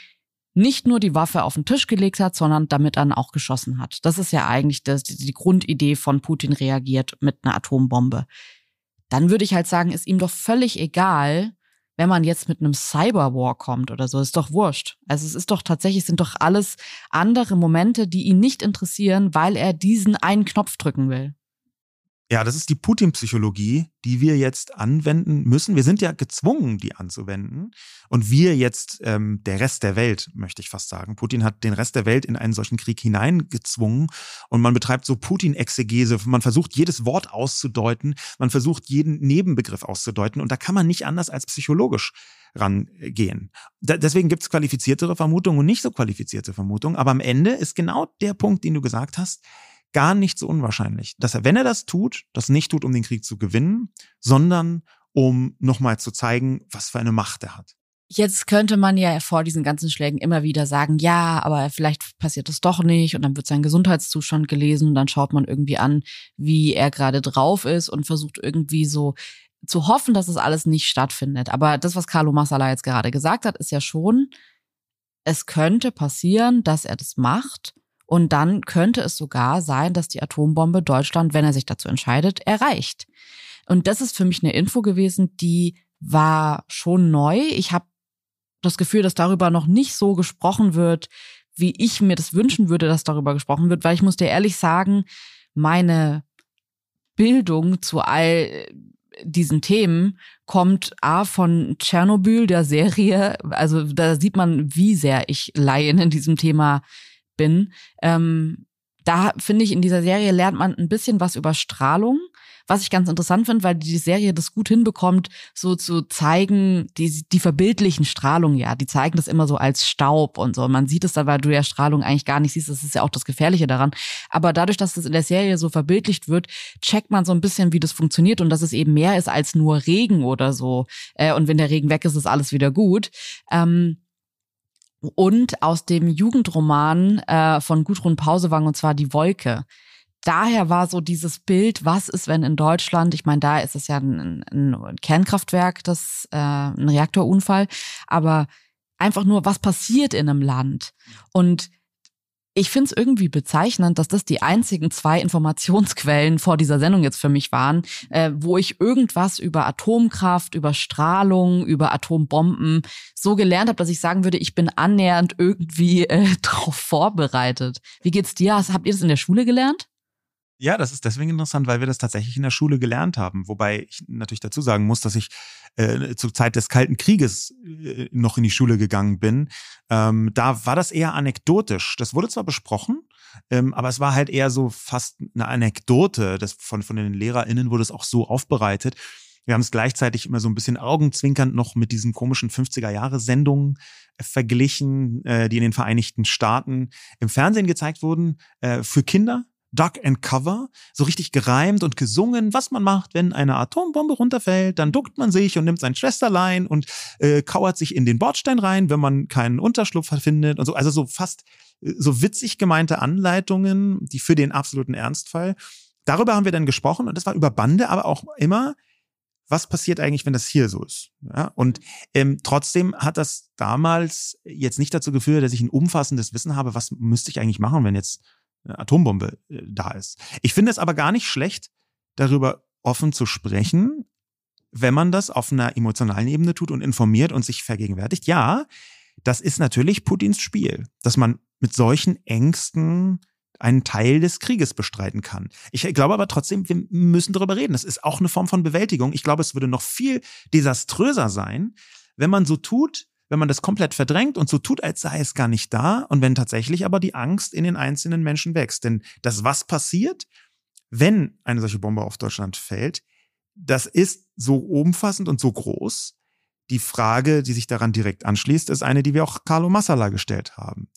nicht nur die Waffe auf den Tisch gelegt hat, sondern damit dann auch geschossen hat. Das ist ja eigentlich das, die Grundidee von Putin reagiert mit einer Atombombe. Dann würde ich halt sagen, ist ihm doch völlig egal, wenn man jetzt mit einem Cyberwar kommt oder so, ist doch wurscht. Also es ist doch tatsächlich, sind doch alles andere Momente, die ihn nicht interessieren, weil er diesen einen Knopf drücken will. Ja, das ist die Putin-Psychologie, die wir jetzt anwenden müssen. Wir sind ja gezwungen, die anzuwenden. Und wir jetzt, ähm, der Rest der Welt, möchte ich fast sagen. Putin hat den Rest der Welt in einen solchen Krieg hineingezwungen. Und man betreibt so Putin-Exegese. Man versucht, jedes Wort auszudeuten. Man versucht, jeden Nebenbegriff auszudeuten. Und da kann man nicht anders als psychologisch rangehen. Da, deswegen gibt es qualifiziertere Vermutungen und nicht so qualifizierte Vermutungen. Aber am Ende ist genau der Punkt, den du gesagt hast gar nicht so unwahrscheinlich, dass er, wenn er das tut, das nicht tut, um den Krieg zu gewinnen, sondern um nochmal zu zeigen, was für eine Macht er hat. Jetzt könnte man ja vor diesen ganzen Schlägen immer wieder sagen, ja, aber vielleicht passiert das doch nicht und dann wird sein Gesundheitszustand gelesen und dann schaut man irgendwie an, wie er gerade drauf ist und versucht irgendwie so zu hoffen, dass das alles nicht stattfindet. Aber das, was Carlo Massala jetzt gerade gesagt hat, ist ja schon, es könnte passieren, dass er das macht und dann könnte es sogar sein, dass die Atombombe Deutschland, wenn er sich dazu entscheidet, erreicht. Und das ist für mich eine Info gewesen, die war schon neu. Ich habe das Gefühl, dass darüber noch nicht so gesprochen wird, wie ich mir das wünschen würde, dass darüber gesprochen wird, weil ich muss dir ehrlich sagen, meine Bildung zu all diesen Themen kommt A von Tschernobyl, der Serie. Also da sieht man, wie sehr ich Laien in diesem Thema bin, ähm, da finde ich, in dieser Serie lernt man ein bisschen was über Strahlung, was ich ganz interessant finde, weil die Serie das gut hinbekommt, so zu zeigen, die, die verbildlichen Strahlung, ja, die zeigen das immer so als Staub und so. Man sieht es da, weil du ja Strahlung eigentlich gar nicht siehst, das ist ja auch das Gefährliche daran. Aber dadurch, dass das in der Serie so verbildlicht wird, checkt man so ein bisschen, wie das funktioniert und dass es eben mehr ist als nur Regen oder so. Äh, und wenn der Regen weg ist, ist alles wieder gut. Ähm, und aus dem Jugendroman äh, von Gudrun Pausewang und zwar Die Wolke. Daher war so dieses Bild, was ist, wenn in Deutschland, ich meine, da ist es ja ein, ein Kernkraftwerk, das äh, ein Reaktorunfall, aber einfach nur, was passiert in einem Land? Und ich finde es irgendwie bezeichnend, dass das die einzigen zwei Informationsquellen vor dieser Sendung jetzt für mich waren, äh, wo ich irgendwas über Atomkraft, über Strahlung, über Atombomben so gelernt habe, dass ich sagen würde, ich bin annähernd irgendwie äh, [LAUGHS] darauf vorbereitet. Wie geht's dir? Habt ihr das in der Schule gelernt? Ja, das ist deswegen interessant, weil wir das tatsächlich in der Schule gelernt haben. Wobei ich natürlich dazu sagen muss, dass ich äh, zur Zeit des Kalten Krieges äh, noch in die Schule gegangen bin. Ähm, da war das eher anekdotisch. Das wurde zwar besprochen, ähm, aber es war halt eher so fast eine Anekdote. Das von, von den LehrerInnen wurde es auch so aufbereitet. Wir haben es gleichzeitig immer so ein bisschen augenzwinkernd noch mit diesen komischen 50er-Jahre-Sendungen äh, verglichen, äh, die in den Vereinigten Staaten im Fernsehen gezeigt wurden, äh, für Kinder Duck and Cover, so richtig gereimt und gesungen, was man macht, wenn eine Atombombe runterfällt. Dann duckt man sich und nimmt sein Schwesterlein und äh, kauert sich in den Bordstein rein, wenn man keinen Unterschlupf findet und so. Also so fast äh, so witzig gemeinte Anleitungen, die für den absoluten Ernstfall. Darüber haben wir dann gesprochen und das war über Bande, aber auch immer was passiert eigentlich, wenn das hier so ist? Ja, und ähm, trotzdem hat das damals jetzt nicht dazu geführt, dass ich ein umfassendes Wissen habe, was müsste ich eigentlich machen, wenn jetzt Atombombe äh, da ist. Ich finde es aber gar nicht schlecht, darüber offen zu sprechen, wenn man das auf einer emotionalen Ebene tut und informiert und sich vergegenwärtigt. Ja, das ist natürlich Putins Spiel, dass man mit solchen Ängsten einen Teil des Krieges bestreiten kann. Ich glaube aber trotzdem, wir müssen darüber reden. Das ist auch eine Form von Bewältigung. Ich glaube, es würde noch viel desaströser sein, wenn man so tut, wenn man das komplett verdrängt und so tut, als sei es gar nicht da und wenn tatsächlich aber die Angst in den einzelnen Menschen wächst. Denn das, was passiert, wenn eine solche Bombe auf Deutschland fällt, das ist so umfassend und so groß. Die Frage, die sich daran direkt anschließt, ist eine, die wir auch Carlo Massala gestellt haben.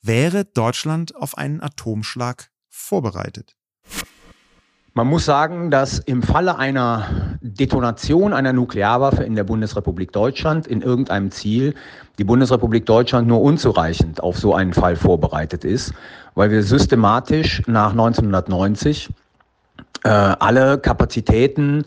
Wäre Deutschland auf einen Atomschlag vorbereitet? Man muss sagen, dass im Falle einer Detonation einer Nuklearwaffe in der Bundesrepublik Deutschland in irgendeinem Ziel die Bundesrepublik Deutschland nur unzureichend auf so einen Fall vorbereitet ist, weil wir systematisch nach 1990 äh, alle Kapazitäten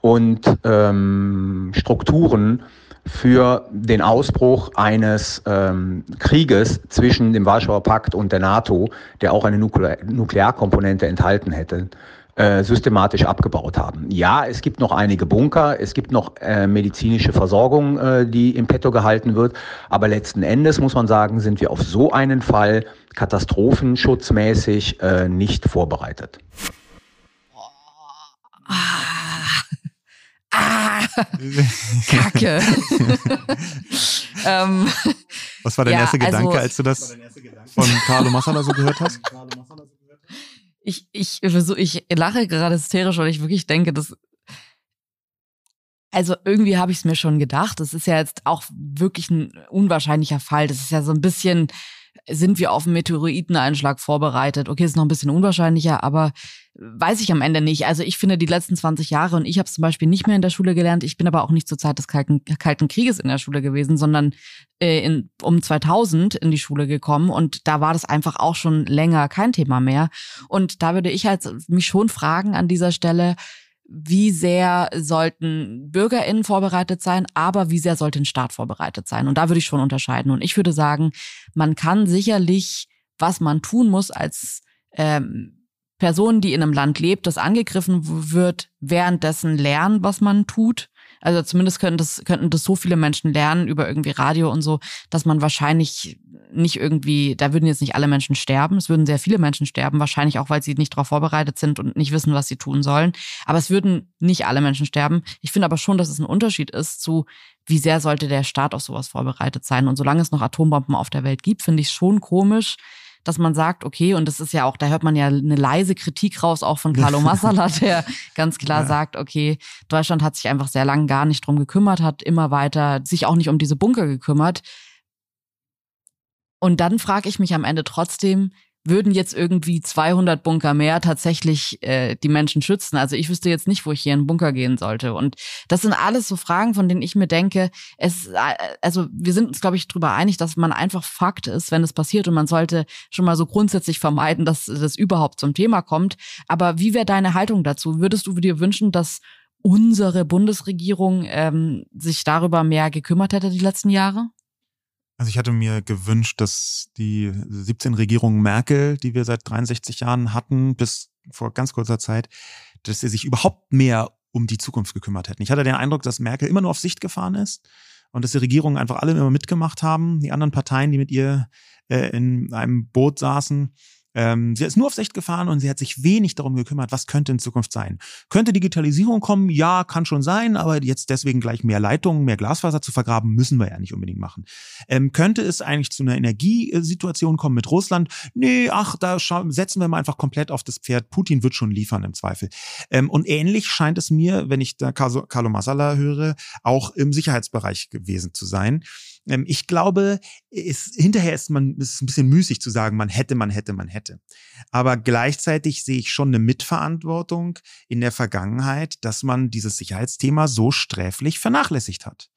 und ähm, Strukturen für den Ausbruch eines ähm, Krieges zwischen dem Warschauer Pakt und der NATO, der auch eine Nukle Nuklearkomponente enthalten hätte, äh, systematisch abgebaut haben. Ja, es gibt noch einige Bunker, es gibt noch äh, medizinische Versorgung, äh, die im Petto gehalten wird, aber letzten Endes muss man sagen, sind wir auf so einen Fall katastrophenschutzmäßig äh, nicht vorbereitet. Ah. Ah. Kacke. [LAUGHS] ähm, Was war dein ja, erster Gedanke, also, als du das von Carlo Massala so gehört hast? Ich, ich, so, ich lache gerade hysterisch, weil ich wirklich denke, dass also irgendwie habe ich es mir schon gedacht. Das ist ja jetzt auch wirklich ein unwahrscheinlicher Fall. Das ist ja so ein bisschen, sind wir auf einen Meteoriteneinschlag vorbereitet? Okay, ist noch ein bisschen unwahrscheinlicher, aber weiß ich am Ende nicht. Also ich finde die letzten 20 Jahre und ich habe es zum Beispiel nicht mehr in der Schule gelernt. Ich bin aber auch nicht zur Zeit des Kalten, Kalten Krieges in der Schule gewesen, sondern äh, in, um 2000 in die Schule gekommen und da war das einfach auch schon länger kein Thema mehr. Und da würde ich halt mich schon fragen an dieser Stelle, wie sehr sollten BürgerInnen vorbereitet sein, aber wie sehr sollte ein Staat vorbereitet sein? Und da würde ich schon unterscheiden. Und ich würde sagen, man kann sicherlich, was man tun muss als ähm, Person, die in einem Land lebt, das angegriffen wird, währenddessen lernen, was man tut. Also zumindest könnten das, könnten das so viele Menschen lernen über irgendwie Radio und so, dass man wahrscheinlich nicht irgendwie, da würden jetzt nicht alle Menschen sterben, es würden sehr viele Menschen sterben, wahrscheinlich auch, weil sie nicht darauf vorbereitet sind und nicht wissen, was sie tun sollen. Aber es würden nicht alle Menschen sterben. Ich finde aber schon, dass es ein Unterschied ist zu, wie sehr sollte der Staat auf sowas vorbereitet sein. Und solange es noch Atombomben auf der Welt gibt, finde ich es schon komisch, dass man sagt, okay, und das ist ja auch, da hört man ja eine leise Kritik raus, auch von Carlo [LAUGHS] Massala, der ganz klar ja. sagt, okay, Deutschland hat sich einfach sehr lange gar nicht drum gekümmert, hat immer weiter sich auch nicht um diese Bunker gekümmert. Und dann frage ich mich am Ende trotzdem, würden jetzt irgendwie 200 Bunker mehr tatsächlich äh, die Menschen schützen. Also ich wüsste jetzt nicht, wo ich hier in einen Bunker gehen sollte. Und das sind alles so Fragen, von denen ich mir denke, es, äh, also wir sind uns, glaube ich, darüber einig, dass man einfach Fakt ist, wenn es passiert und man sollte schon mal so grundsätzlich vermeiden, dass das überhaupt zum Thema kommt. Aber wie wäre deine Haltung dazu? Würdest du dir wünschen, dass unsere Bundesregierung ähm, sich darüber mehr gekümmert hätte die letzten Jahre? Also ich hatte mir gewünscht, dass die 17 Regierungen Merkel, die wir seit 63 Jahren hatten, bis vor ganz kurzer Zeit, dass sie sich überhaupt mehr um die Zukunft gekümmert hätten. Ich hatte den Eindruck, dass Merkel immer nur auf Sicht gefahren ist und dass die Regierungen einfach alle immer mitgemacht haben. Die anderen Parteien, die mit ihr äh, in einem Boot saßen, ähm, sie ist nur auf Sicht gefahren und sie hat sich wenig darum gekümmert, was könnte in Zukunft sein. Könnte Digitalisierung kommen? Ja, kann schon sein, aber jetzt deswegen gleich mehr Leitungen, mehr Glasfaser zu vergraben, müssen wir ja nicht unbedingt machen. Ähm, könnte es eigentlich zu einer Energiesituation kommen mit Russland? Nee, ach, da setzen wir mal einfach komplett auf das Pferd. Putin wird schon liefern im Zweifel. Ähm, und ähnlich scheint es mir, wenn ich da Carlo Masala höre, auch im Sicherheitsbereich gewesen zu sein. Ähm, ich glaube, es, hinterher ist man, ist ein bisschen müßig zu sagen, man hätte, man hätte, man hätte. Aber gleichzeitig sehe ich schon eine Mitverantwortung in der Vergangenheit, dass man dieses Sicherheitsthema so sträflich vernachlässigt hat.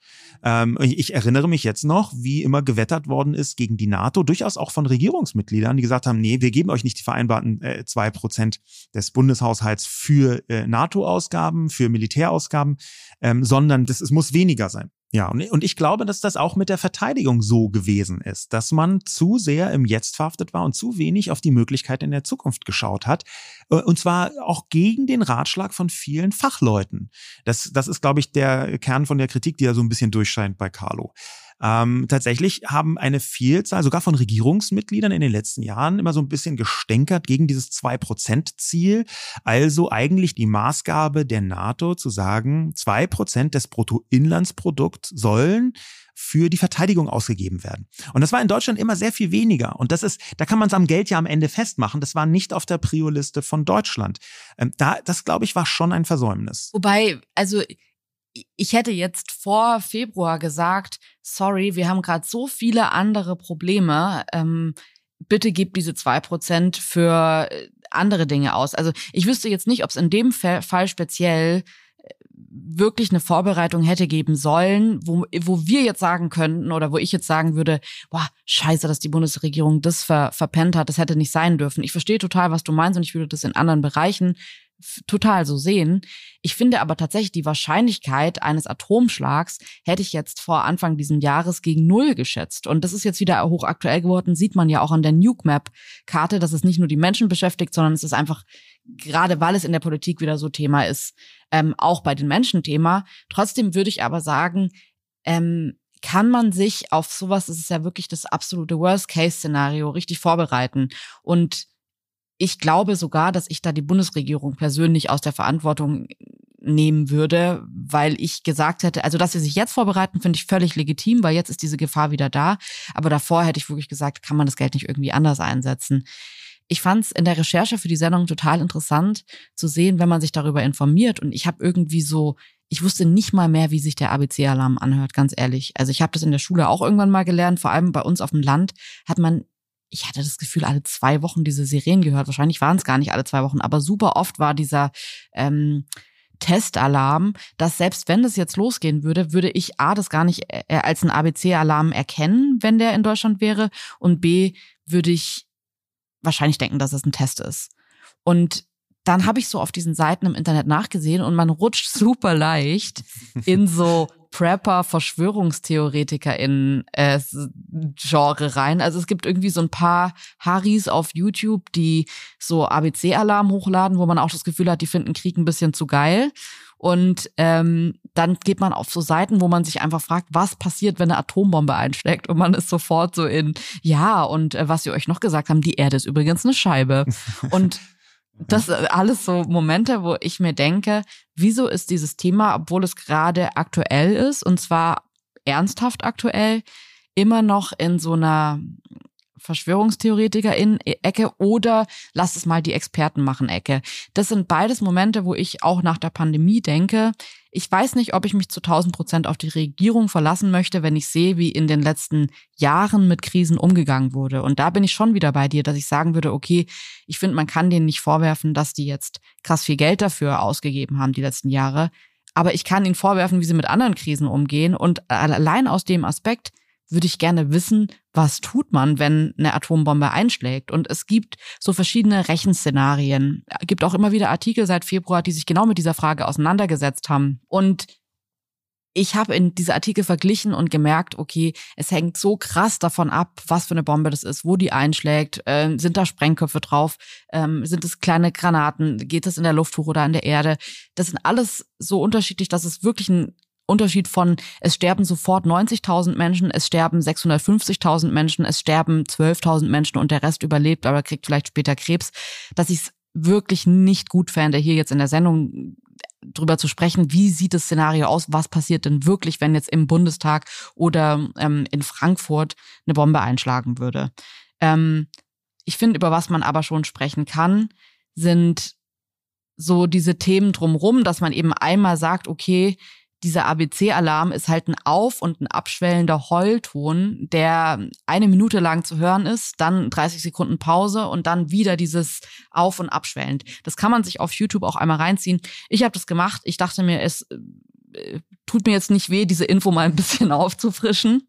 Ähm, ich erinnere mich jetzt noch, wie immer gewettert worden ist gegen die NATO, durchaus auch von Regierungsmitgliedern, die gesagt haben, nee, wir geben euch nicht die vereinbarten äh, zwei äh, Prozent des Bundeshaushalts für äh, NATO-Ausgaben, für Militärausgaben, ähm, sondern das, es muss weniger sein. Ja, und ich glaube, dass das auch mit der Verteidigung so gewesen ist, dass man zu sehr im Jetzt verhaftet war und zu wenig auf die Möglichkeit in der Zukunft geschaut hat. Äh, und zwar auch gegen den Ratschlag von vielen Fachleuten. Das, das ist, glaube ich, der Kern von der Kritik, die ja so ein bisschen durchscheint bei Carlo. Ähm, tatsächlich haben eine Vielzahl, sogar von Regierungsmitgliedern in den letzten Jahren, immer so ein bisschen gestänkert gegen dieses 2-Prozent-Ziel. Also eigentlich die Maßgabe der NATO zu sagen, 2% des Bruttoinlandsprodukts sollen für die Verteidigung ausgegeben werden. Und das war in Deutschland immer sehr viel weniger. Und das ist, da kann man es am Geld ja am Ende festmachen. Das war nicht auf der Prio-Liste von Deutschland. Ähm, da, das glaube ich, war schon ein Versäumnis. Wobei, also ich hätte jetzt vor Februar gesagt, sorry, wir haben gerade so viele andere Probleme. Ähm, bitte gebt diese zwei Prozent für andere Dinge aus. Also ich wüsste jetzt nicht, ob es in dem Fall speziell wirklich eine Vorbereitung hätte geben sollen, wo, wo wir jetzt sagen könnten oder wo ich jetzt sagen würde, boah, scheiße, dass die Bundesregierung das ver, verpennt hat, das hätte nicht sein dürfen. Ich verstehe total, was du meinst und ich würde das in anderen Bereichen total so sehen. Ich finde aber tatsächlich die Wahrscheinlichkeit eines Atomschlags hätte ich jetzt vor Anfang dieses Jahres gegen null geschätzt. Und das ist jetzt wieder hochaktuell geworden, sieht man ja auch an der Nuke Map Karte, dass es nicht nur die Menschen beschäftigt, sondern es ist einfach, gerade weil es in der Politik wieder so Thema ist, ähm, auch bei den Menschen Thema. Trotzdem würde ich aber sagen, ähm, kann man sich auf sowas, das ist ja wirklich das absolute Worst-Case-Szenario, richtig vorbereiten. Und ich glaube sogar, dass ich da die Bundesregierung persönlich aus der Verantwortung nehmen würde, weil ich gesagt hätte, also dass sie sich jetzt vorbereiten, finde ich völlig legitim, weil jetzt ist diese Gefahr wieder da. Aber davor hätte ich wirklich gesagt, kann man das Geld nicht irgendwie anders einsetzen. Ich fand es in der Recherche für die Sendung total interessant zu sehen, wenn man sich darüber informiert. Und ich habe irgendwie so, ich wusste nicht mal mehr, wie sich der ABC-Alarm anhört, ganz ehrlich. Also ich habe das in der Schule auch irgendwann mal gelernt, vor allem bei uns auf dem Land hat man ich hatte das Gefühl, alle zwei Wochen diese Sirenen gehört. Wahrscheinlich waren es gar nicht alle zwei Wochen, aber super oft war dieser ähm, Testalarm, dass selbst wenn das jetzt losgehen würde, würde ich A, das gar nicht äh, als ein ABC-Alarm erkennen, wenn der in Deutschland wäre, und B, würde ich wahrscheinlich denken, dass es ein Test ist. Und dann habe ich so auf diesen Seiten im Internet nachgesehen und man rutscht [LAUGHS] super leicht in so Prepper, Verschwörungstheoretiker in äh, Genre rein. Also es gibt irgendwie so ein paar Harrys auf YouTube, die so ABC-Alarm hochladen, wo man auch das Gefühl hat, die finden Krieg ein bisschen zu geil. Und ähm, dann geht man auf so Seiten, wo man sich einfach fragt, was passiert, wenn eine Atombombe einschlägt? Und man ist sofort so in, ja, und äh, was wir euch noch gesagt haben, die Erde ist übrigens eine Scheibe. Und [LAUGHS] das alles so Momente, wo ich mir denke, wieso ist dieses Thema, obwohl es gerade aktuell ist, und zwar ernsthaft aktuell, immer noch in so einer Verschwörungstheoretiker in Ecke oder lass es mal die Experten machen Ecke. Das sind beides Momente, wo ich auch nach der Pandemie denke, ich weiß nicht, ob ich mich zu 1000 Prozent auf die Regierung verlassen möchte, wenn ich sehe, wie in den letzten Jahren mit Krisen umgegangen wurde. Und da bin ich schon wieder bei dir, dass ich sagen würde, okay, ich finde, man kann denen nicht vorwerfen, dass die jetzt krass viel Geld dafür ausgegeben haben die letzten Jahre. Aber ich kann ihnen vorwerfen, wie sie mit anderen Krisen umgehen. Und allein aus dem Aspekt, würde ich gerne wissen, was tut man, wenn eine Atombombe einschlägt? Und es gibt so verschiedene Rechenszenarien. Es gibt auch immer wieder Artikel seit Februar, die sich genau mit dieser Frage auseinandergesetzt haben. Und ich habe in diese Artikel verglichen und gemerkt, okay, es hängt so krass davon ab, was für eine Bombe das ist, wo die einschlägt, äh, sind da Sprengköpfe drauf, ähm, sind es kleine Granaten, geht es in der Luft hoch oder an der Erde. Das sind alles so unterschiedlich, dass es wirklich ein Unterschied von, es sterben sofort 90.000 Menschen, es sterben 650.000 Menschen, es sterben 12.000 Menschen und der Rest überlebt, aber kriegt vielleicht später Krebs, dass ich es wirklich nicht gut fände, hier jetzt in der Sendung drüber zu sprechen, wie sieht das Szenario aus, was passiert denn wirklich, wenn jetzt im Bundestag oder ähm, in Frankfurt eine Bombe einschlagen würde. Ähm, ich finde, über was man aber schon sprechen kann, sind so diese Themen drumrum, dass man eben einmal sagt, okay, dieser ABC-Alarm ist halt ein auf- und ein abschwellender Heulton, der eine Minute lang zu hören ist, dann 30 Sekunden Pause und dann wieder dieses auf- und abschwellend. Das kann man sich auf YouTube auch einmal reinziehen. Ich habe das gemacht. Ich dachte mir, es äh, tut mir jetzt nicht weh, diese Info mal ein bisschen [LAUGHS] aufzufrischen.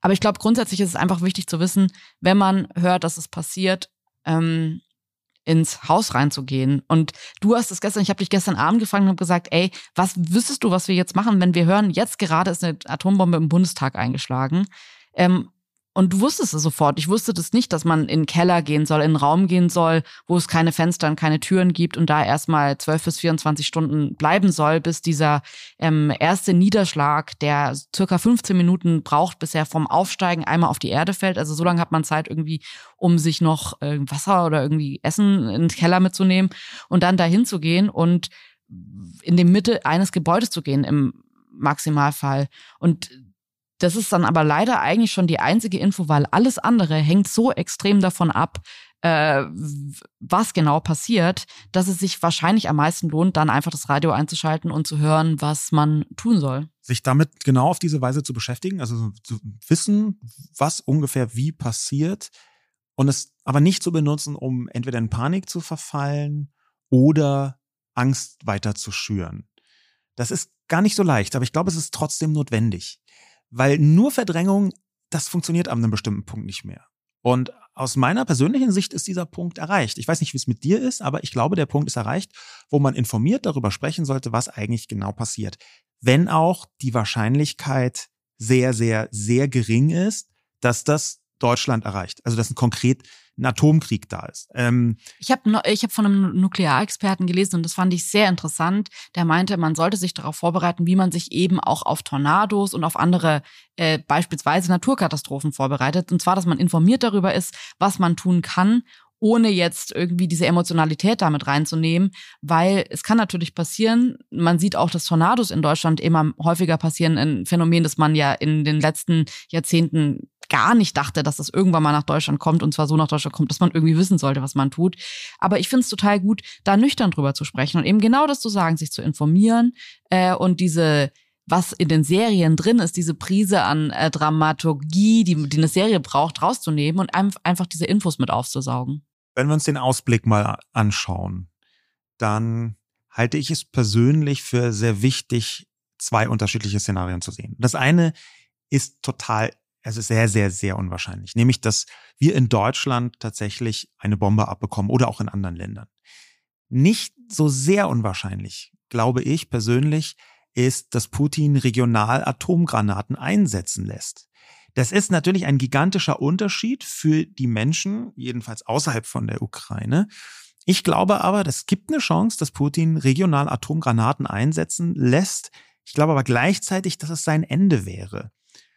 Aber ich glaube, grundsätzlich ist es einfach wichtig zu wissen, wenn man hört, dass es passiert, ähm, ins Haus reinzugehen. Und du hast es gestern, ich habe dich gestern Abend gefragt und habe gesagt, ey, was wüsstest du, was wir jetzt machen, wenn wir hören, jetzt gerade ist eine Atombombe im Bundestag eingeschlagen? Ähm, Und du wusstest es sofort. Ich wusste das nicht, dass man in den Keller gehen soll, in einen Raum gehen soll, wo es keine Fenster und keine Türen gibt und da erstmal 12 bis 24 Stunden bleiben soll, bis dieser ähm, erste Niederschlag, der circa 15 Minuten braucht, bis er vom Aufsteigen einmal auf die Erde fällt. Also so lange hat man Zeit irgendwie, um sich noch äh, Wasser oder irgendwie Essen in den Keller mitzunehmen und dann dahin zu gehen und in die Mitte eines Gebäudes zu gehen im Maximalfall. Und das ist dann aber leider eigentlich schon die einzige Info, weil alles andere hängt so extrem davon ab, äh, was genau passiert, dass es sich wahrscheinlich am meisten lohnt, dann einfach das Radio einzuschalten und zu hören, was man tun soll. Sich damit genau auf diese Weise zu beschäftigen, also zu wissen, was ungefähr wie passiert und es aber nicht zu benutzen, um entweder in Panik zu verfallen oder Angst weiter zu schüren. Das ist gar nicht so leicht, aber ich glaube, es ist trotzdem notwendig. Weil nur Verdrängung, das funktioniert an einem bestimmten Punkt nicht mehr. Und aus meiner persönlichen Sicht ist dieser Punkt erreicht. Ich weiß nicht, wie es mit dir ist, aber ich glaube, der Punkt ist erreicht, wo man informiert darüber sprechen sollte, was eigentlich genau passiert. Wenn auch die Wahrscheinlichkeit sehr, sehr, sehr gering ist, dass das Deutschland erreicht. Also dass ein konkret ein Atomkrieg da ist. Ähm, ich habe ich hab von einem Nuklearexperten gelesen und das fand ich sehr interessant. Der meinte, man sollte sich darauf vorbereiten, wie man sich eben auch auf Tornados und auf andere äh, beispielsweise Naturkatastrophen vorbereitet. Und zwar, dass man informiert darüber ist, was man tun kann ohne jetzt irgendwie diese Emotionalität damit reinzunehmen, weil es kann natürlich passieren, man sieht auch, dass Tornados in Deutschland immer häufiger passieren, ein Phänomen, das man ja in den letzten Jahrzehnten gar nicht dachte, dass das irgendwann mal nach Deutschland kommt und zwar so nach Deutschland kommt, dass man irgendwie wissen sollte, was man tut. Aber ich finde es total gut, da nüchtern drüber zu sprechen und eben genau das zu sagen, sich zu informieren äh, und diese was in den Serien drin ist, diese Prise an äh, Dramaturgie, die, die eine Serie braucht, rauszunehmen und einfach diese Infos mit aufzusaugen. Wenn wir uns den Ausblick mal anschauen, dann halte ich es persönlich für sehr wichtig, zwei unterschiedliche Szenarien zu sehen. Das eine ist total, also sehr, sehr, sehr unwahrscheinlich, nämlich, dass wir in Deutschland tatsächlich eine Bombe abbekommen oder auch in anderen Ländern. Nicht so sehr unwahrscheinlich, glaube ich persönlich, ist, dass Putin regional Atomgranaten einsetzen lässt. Das ist natürlich ein gigantischer Unterschied für die Menschen, jedenfalls außerhalb von der Ukraine. Ich glaube aber, es gibt eine Chance, dass Putin regional Atomgranaten einsetzen lässt. Ich glaube aber gleichzeitig, dass es sein Ende wäre.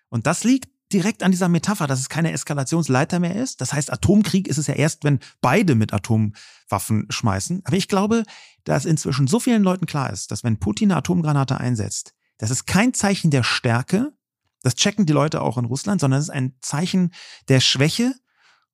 Und das liegt direkt an dieser Metapher, dass es keine Eskalationsleiter mehr ist. Das heißt, Atomkrieg ist es ja erst, wenn beide mit Atomwaffen schmeißen. Aber ich glaube, dass inzwischen so vielen Leuten klar ist, dass wenn Putin eine Atomgranate einsetzt, das ist kein Zeichen der Stärke, das checken die Leute auch in Russland, sondern es ist ein Zeichen der Schwäche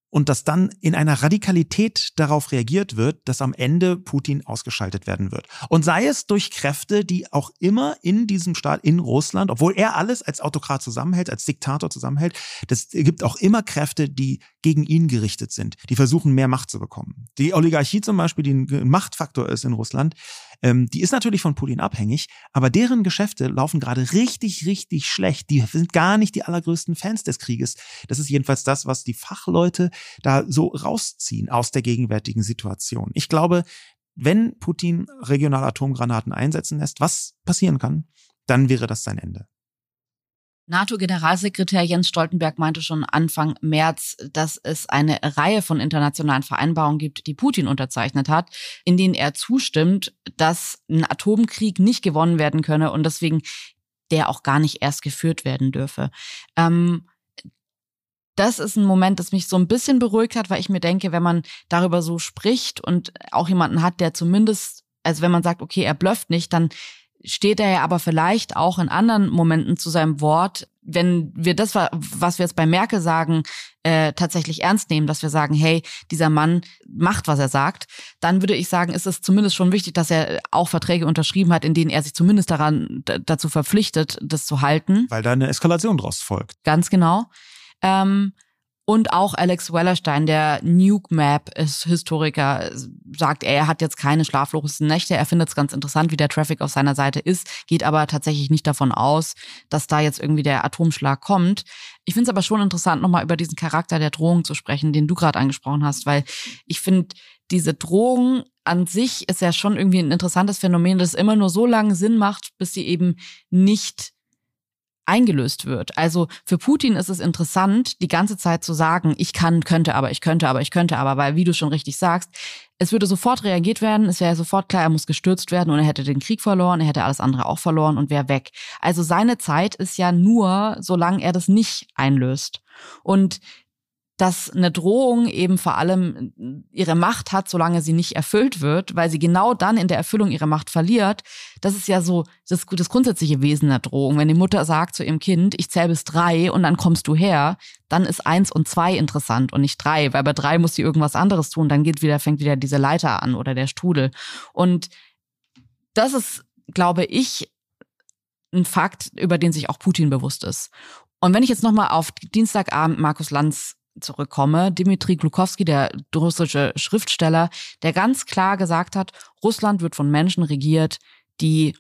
und dass dann in einer Radikalität darauf reagiert wird, dass am Ende Putin ausgeschaltet werden wird. Und sei es durch Kräfte, die auch immer in diesem Staat, in Russland, obwohl er alles als Autokrat zusammenhält, als Diktator zusammenhält, das gibt auch immer Kräfte, die gegen ihn gerichtet sind, die versuchen, mehr Macht zu bekommen. Die Oligarchie zum Beispiel, die ein Machtfaktor ist in Russland, ähm, die ist natürlich von Putin abhängig, aber deren Geschäfte laufen gerade richtig, richtig schlecht. Die sind gar nicht die allergrößten Fans des Krieges. Das ist jedenfalls das, was die Fachleute da so rausziehen aus der gegenwärtigen Situation. Ich glaube, wenn Putin regional Atomgranaten einsetzen lässt, was passieren kann, dann wäre das sein Ende. NATO-Generalsekretär Jens Stoltenberg meinte schon Anfang März, dass es eine Reihe von internationalen Vereinbarungen gibt, die Putin unterzeichnet hat, in denen er zustimmt, dass ein Atomkrieg nicht gewonnen werden könne und deswegen der auch gar nicht erst geführt werden dürfe. Ähm, das ist ein Moment, das mich so ein bisschen beruhigt hat, weil ich mir denke, wenn man darüber so spricht und auch jemanden hat, der zumindest, also wenn man sagt, okay, er blufft nicht, dann steht er ja aber vielleicht auch in anderen Momenten zu seinem Wort, wenn wir das, was wir jetzt bei Merkel sagen, äh, tatsächlich ernst nehmen, dass wir sagen, hey, dieser Mann macht, was er sagt, dann würde ich sagen, ist es zumindest schon wichtig, dass er auch Verträge unterschrieben hat, in denen er sich zumindest daran dazu verpflichtet, das zu halten. Weil da eine Eskalation draus folgt. Ganz genau. Ähm, und auch Alex Wellerstein, der Nuke Map ist Historiker, sagt, er hat jetzt keine schlaflosen Nächte. Er findet es ganz interessant, wie der Traffic auf seiner Seite ist, geht aber tatsächlich nicht davon aus, dass da jetzt irgendwie der Atomschlag kommt. Ich finde es aber schon interessant, nochmal über diesen Charakter der Drohung zu sprechen, den du gerade angesprochen hast, weil ich finde, diese Drohung an sich ist ja schon irgendwie ein interessantes Phänomen, das immer nur so lange Sinn macht, bis sie eben nicht eingelöst wird. Also für Putin ist es interessant, die ganze Zeit zu sagen, ich kann, könnte, aber ich könnte, aber ich könnte, aber, weil, wie du schon richtig sagst, es würde sofort reagiert werden, es wäre sofort klar, er muss gestürzt werden und er hätte den Krieg verloren, er hätte alles andere auch verloren und wäre weg. Also seine Zeit ist ja nur, solange er das nicht einlöst. Und dass eine Drohung eben vor allem ihre Macht hat, solange sie nicht erfüllt wird, weil sie genau dann in der Erfüllung ihre Macht verliert. Das ist ja so das, das grundsätzliche Wesen der Drohung. Wenn die Mutter sagt zu ihrem Kind, ich zähle bis drei und dann kommst du her, dann ist eins und zwei interessant und nicht drei, weil bei drei muss sie irgendwas anderes tun, dann geht wieder, fängt wieder diese Leiter an oder der Strudel. Und das ist, glaube ich, ein Fakt, über den sich auch Putin bewusst ist. Und wenn ich jetzt nochmal auf Dienstagabend Markus Lanz zurückkomme, Dimitri Glukowski, der russische Schriftsteller, der ganz klar gesagt hat, Russland wird von Menschen regiert, die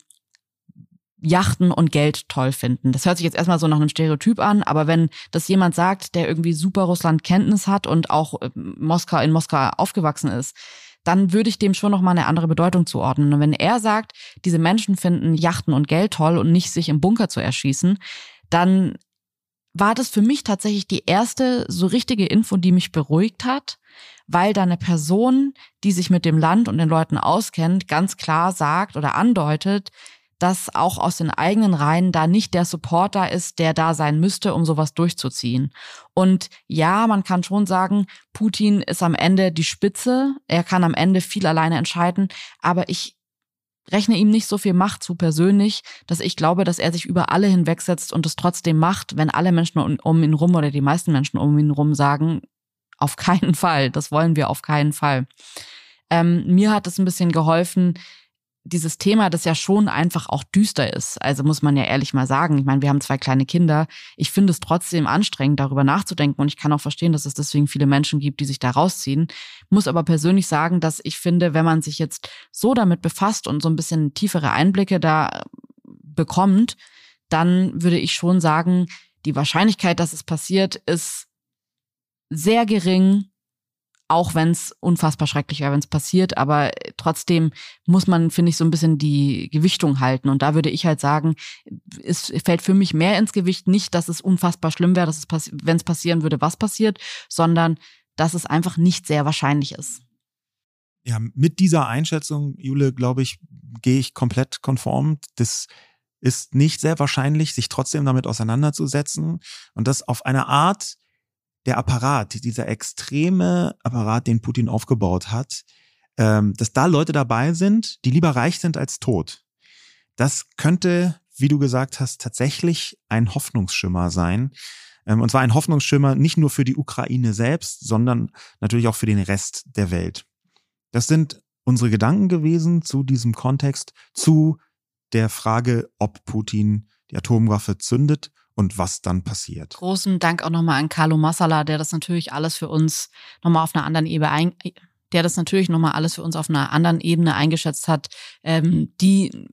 Yachten und Geld toll finden. Das hört sich jetzt erstmal so nach einem Stereotyp an, aber wenn das jemand sagt, der irgendwie super Russland Kenntnis hat und auch äh, Moskau in Moskau aufgewachsen ist, dann würde ich dem schon noch mal eine andere Bedeutung zuordnen. Und wenn er sagt, diese Menschen finden Yachten und Geld toll und nicht sich im Bunker zu erschießen, dann war das für mich tatsächlich die erste so richtige Info, die mich beruhigt hat, weil da eine Person, die sich mit dem Land und den Leuten auskennt, ganz klar sagt oder andeutet, dass auch aus den eigenen Reihen da nicht der Support da ist, der da sein müsste, um sowas durchzuziehen. Und ja, man kann schon sagen, Putin ist am Ende die Spitze, er kann am Ende viel alleine entscheiden, aber ich rechne ihm nicht so viel Macht zu persönlich, dass ich glaube, dass er sich über alle hinwegsetzt und es trotzdem macht, wenn alle Menschen um ihn rum oder die meisten Menschen um ihn rum sagen, auf keinen Fall, das wollen wir auf keinen Fall. Ähm, mir hat es ein bisschen geholfen, dieses Thema, das ja schon einfach auch düster ist. Also muss man ja ehrlich mal sagen. Ich meine, wir haben zwei kleine Kinder. Ich finde es trotzdem anstrengend, darüber nachzudenken. Und ich kann auch verstehen, dass es deswegen viele Menschen gibt, die sich da rausziehen. Muss aber persönlich sagen, dass ich finde, wenn man sich jetzt so damit befasst und so ein bisschen tiefere Einblicke da bekommt, dann würde ich schon sagen, die Wahrscheinlichkeit, dass es passiert, ist sehr gering auch wenn es unfassbar schrecklich wäre, wenn es passiert, aber trotzdem muss man, finde ich, so ein bisschen die Gewichtung halten. Und da würde ich halt sagen, es fällt für mich mehr ins Gewicht nicht, dass es unfassbar schlimm wäre, dass es wenn es passieren würde, was passiert, sondern dass es einfach nicht sehr wahrscheinlich ist. Ja, mit dieser Einschätzung, Jule, glaube ich, gehe ich komplett konform. Das ist nicht sehr wahrscheinlich, sich trotzdem damit auseinanderzusetzen und das auf eine Art, der Apparat, dieser extreme Apparat, den Putin aufgebaut hat, ähm, dass da Leute dabei sind, die lieber reich sind als tot. Das könnte, wie du gesagt hast, tatsächlich ein Hoffnungsschimmer sein. Ähm, und zwar ein Hoffnungsschimmer nicht nur für die Ukraine selbst, sondern natürlich auch für den Rest der Welt. Das sind unsere Gedanken gewesen zu diesem Kontext, zu der Frage, ob Putin die Atomwaffe zündet und was dann passiert. Großen Dank auch nochmal an Carlo Massala, der das natürlich alles für uns nochmal auf einer anderen Ebene ein der das natürlich nochmal alles für uns auf einer anderen Ebene eingeschätzt hat, ähm, die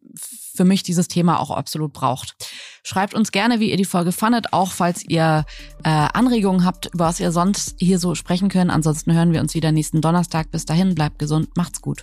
für mich dieses Thema auch absolut braucht. Schreibt uns gerne, wie ihr die Folge fandet, auch falls ihr äh, Anregungen habt, über was ihr sonst hier so sprechen könnt. Ansonsten hören wir uns wieder nächsten Donnerstag. Bis dahin, bleibt gesund, macht's gut.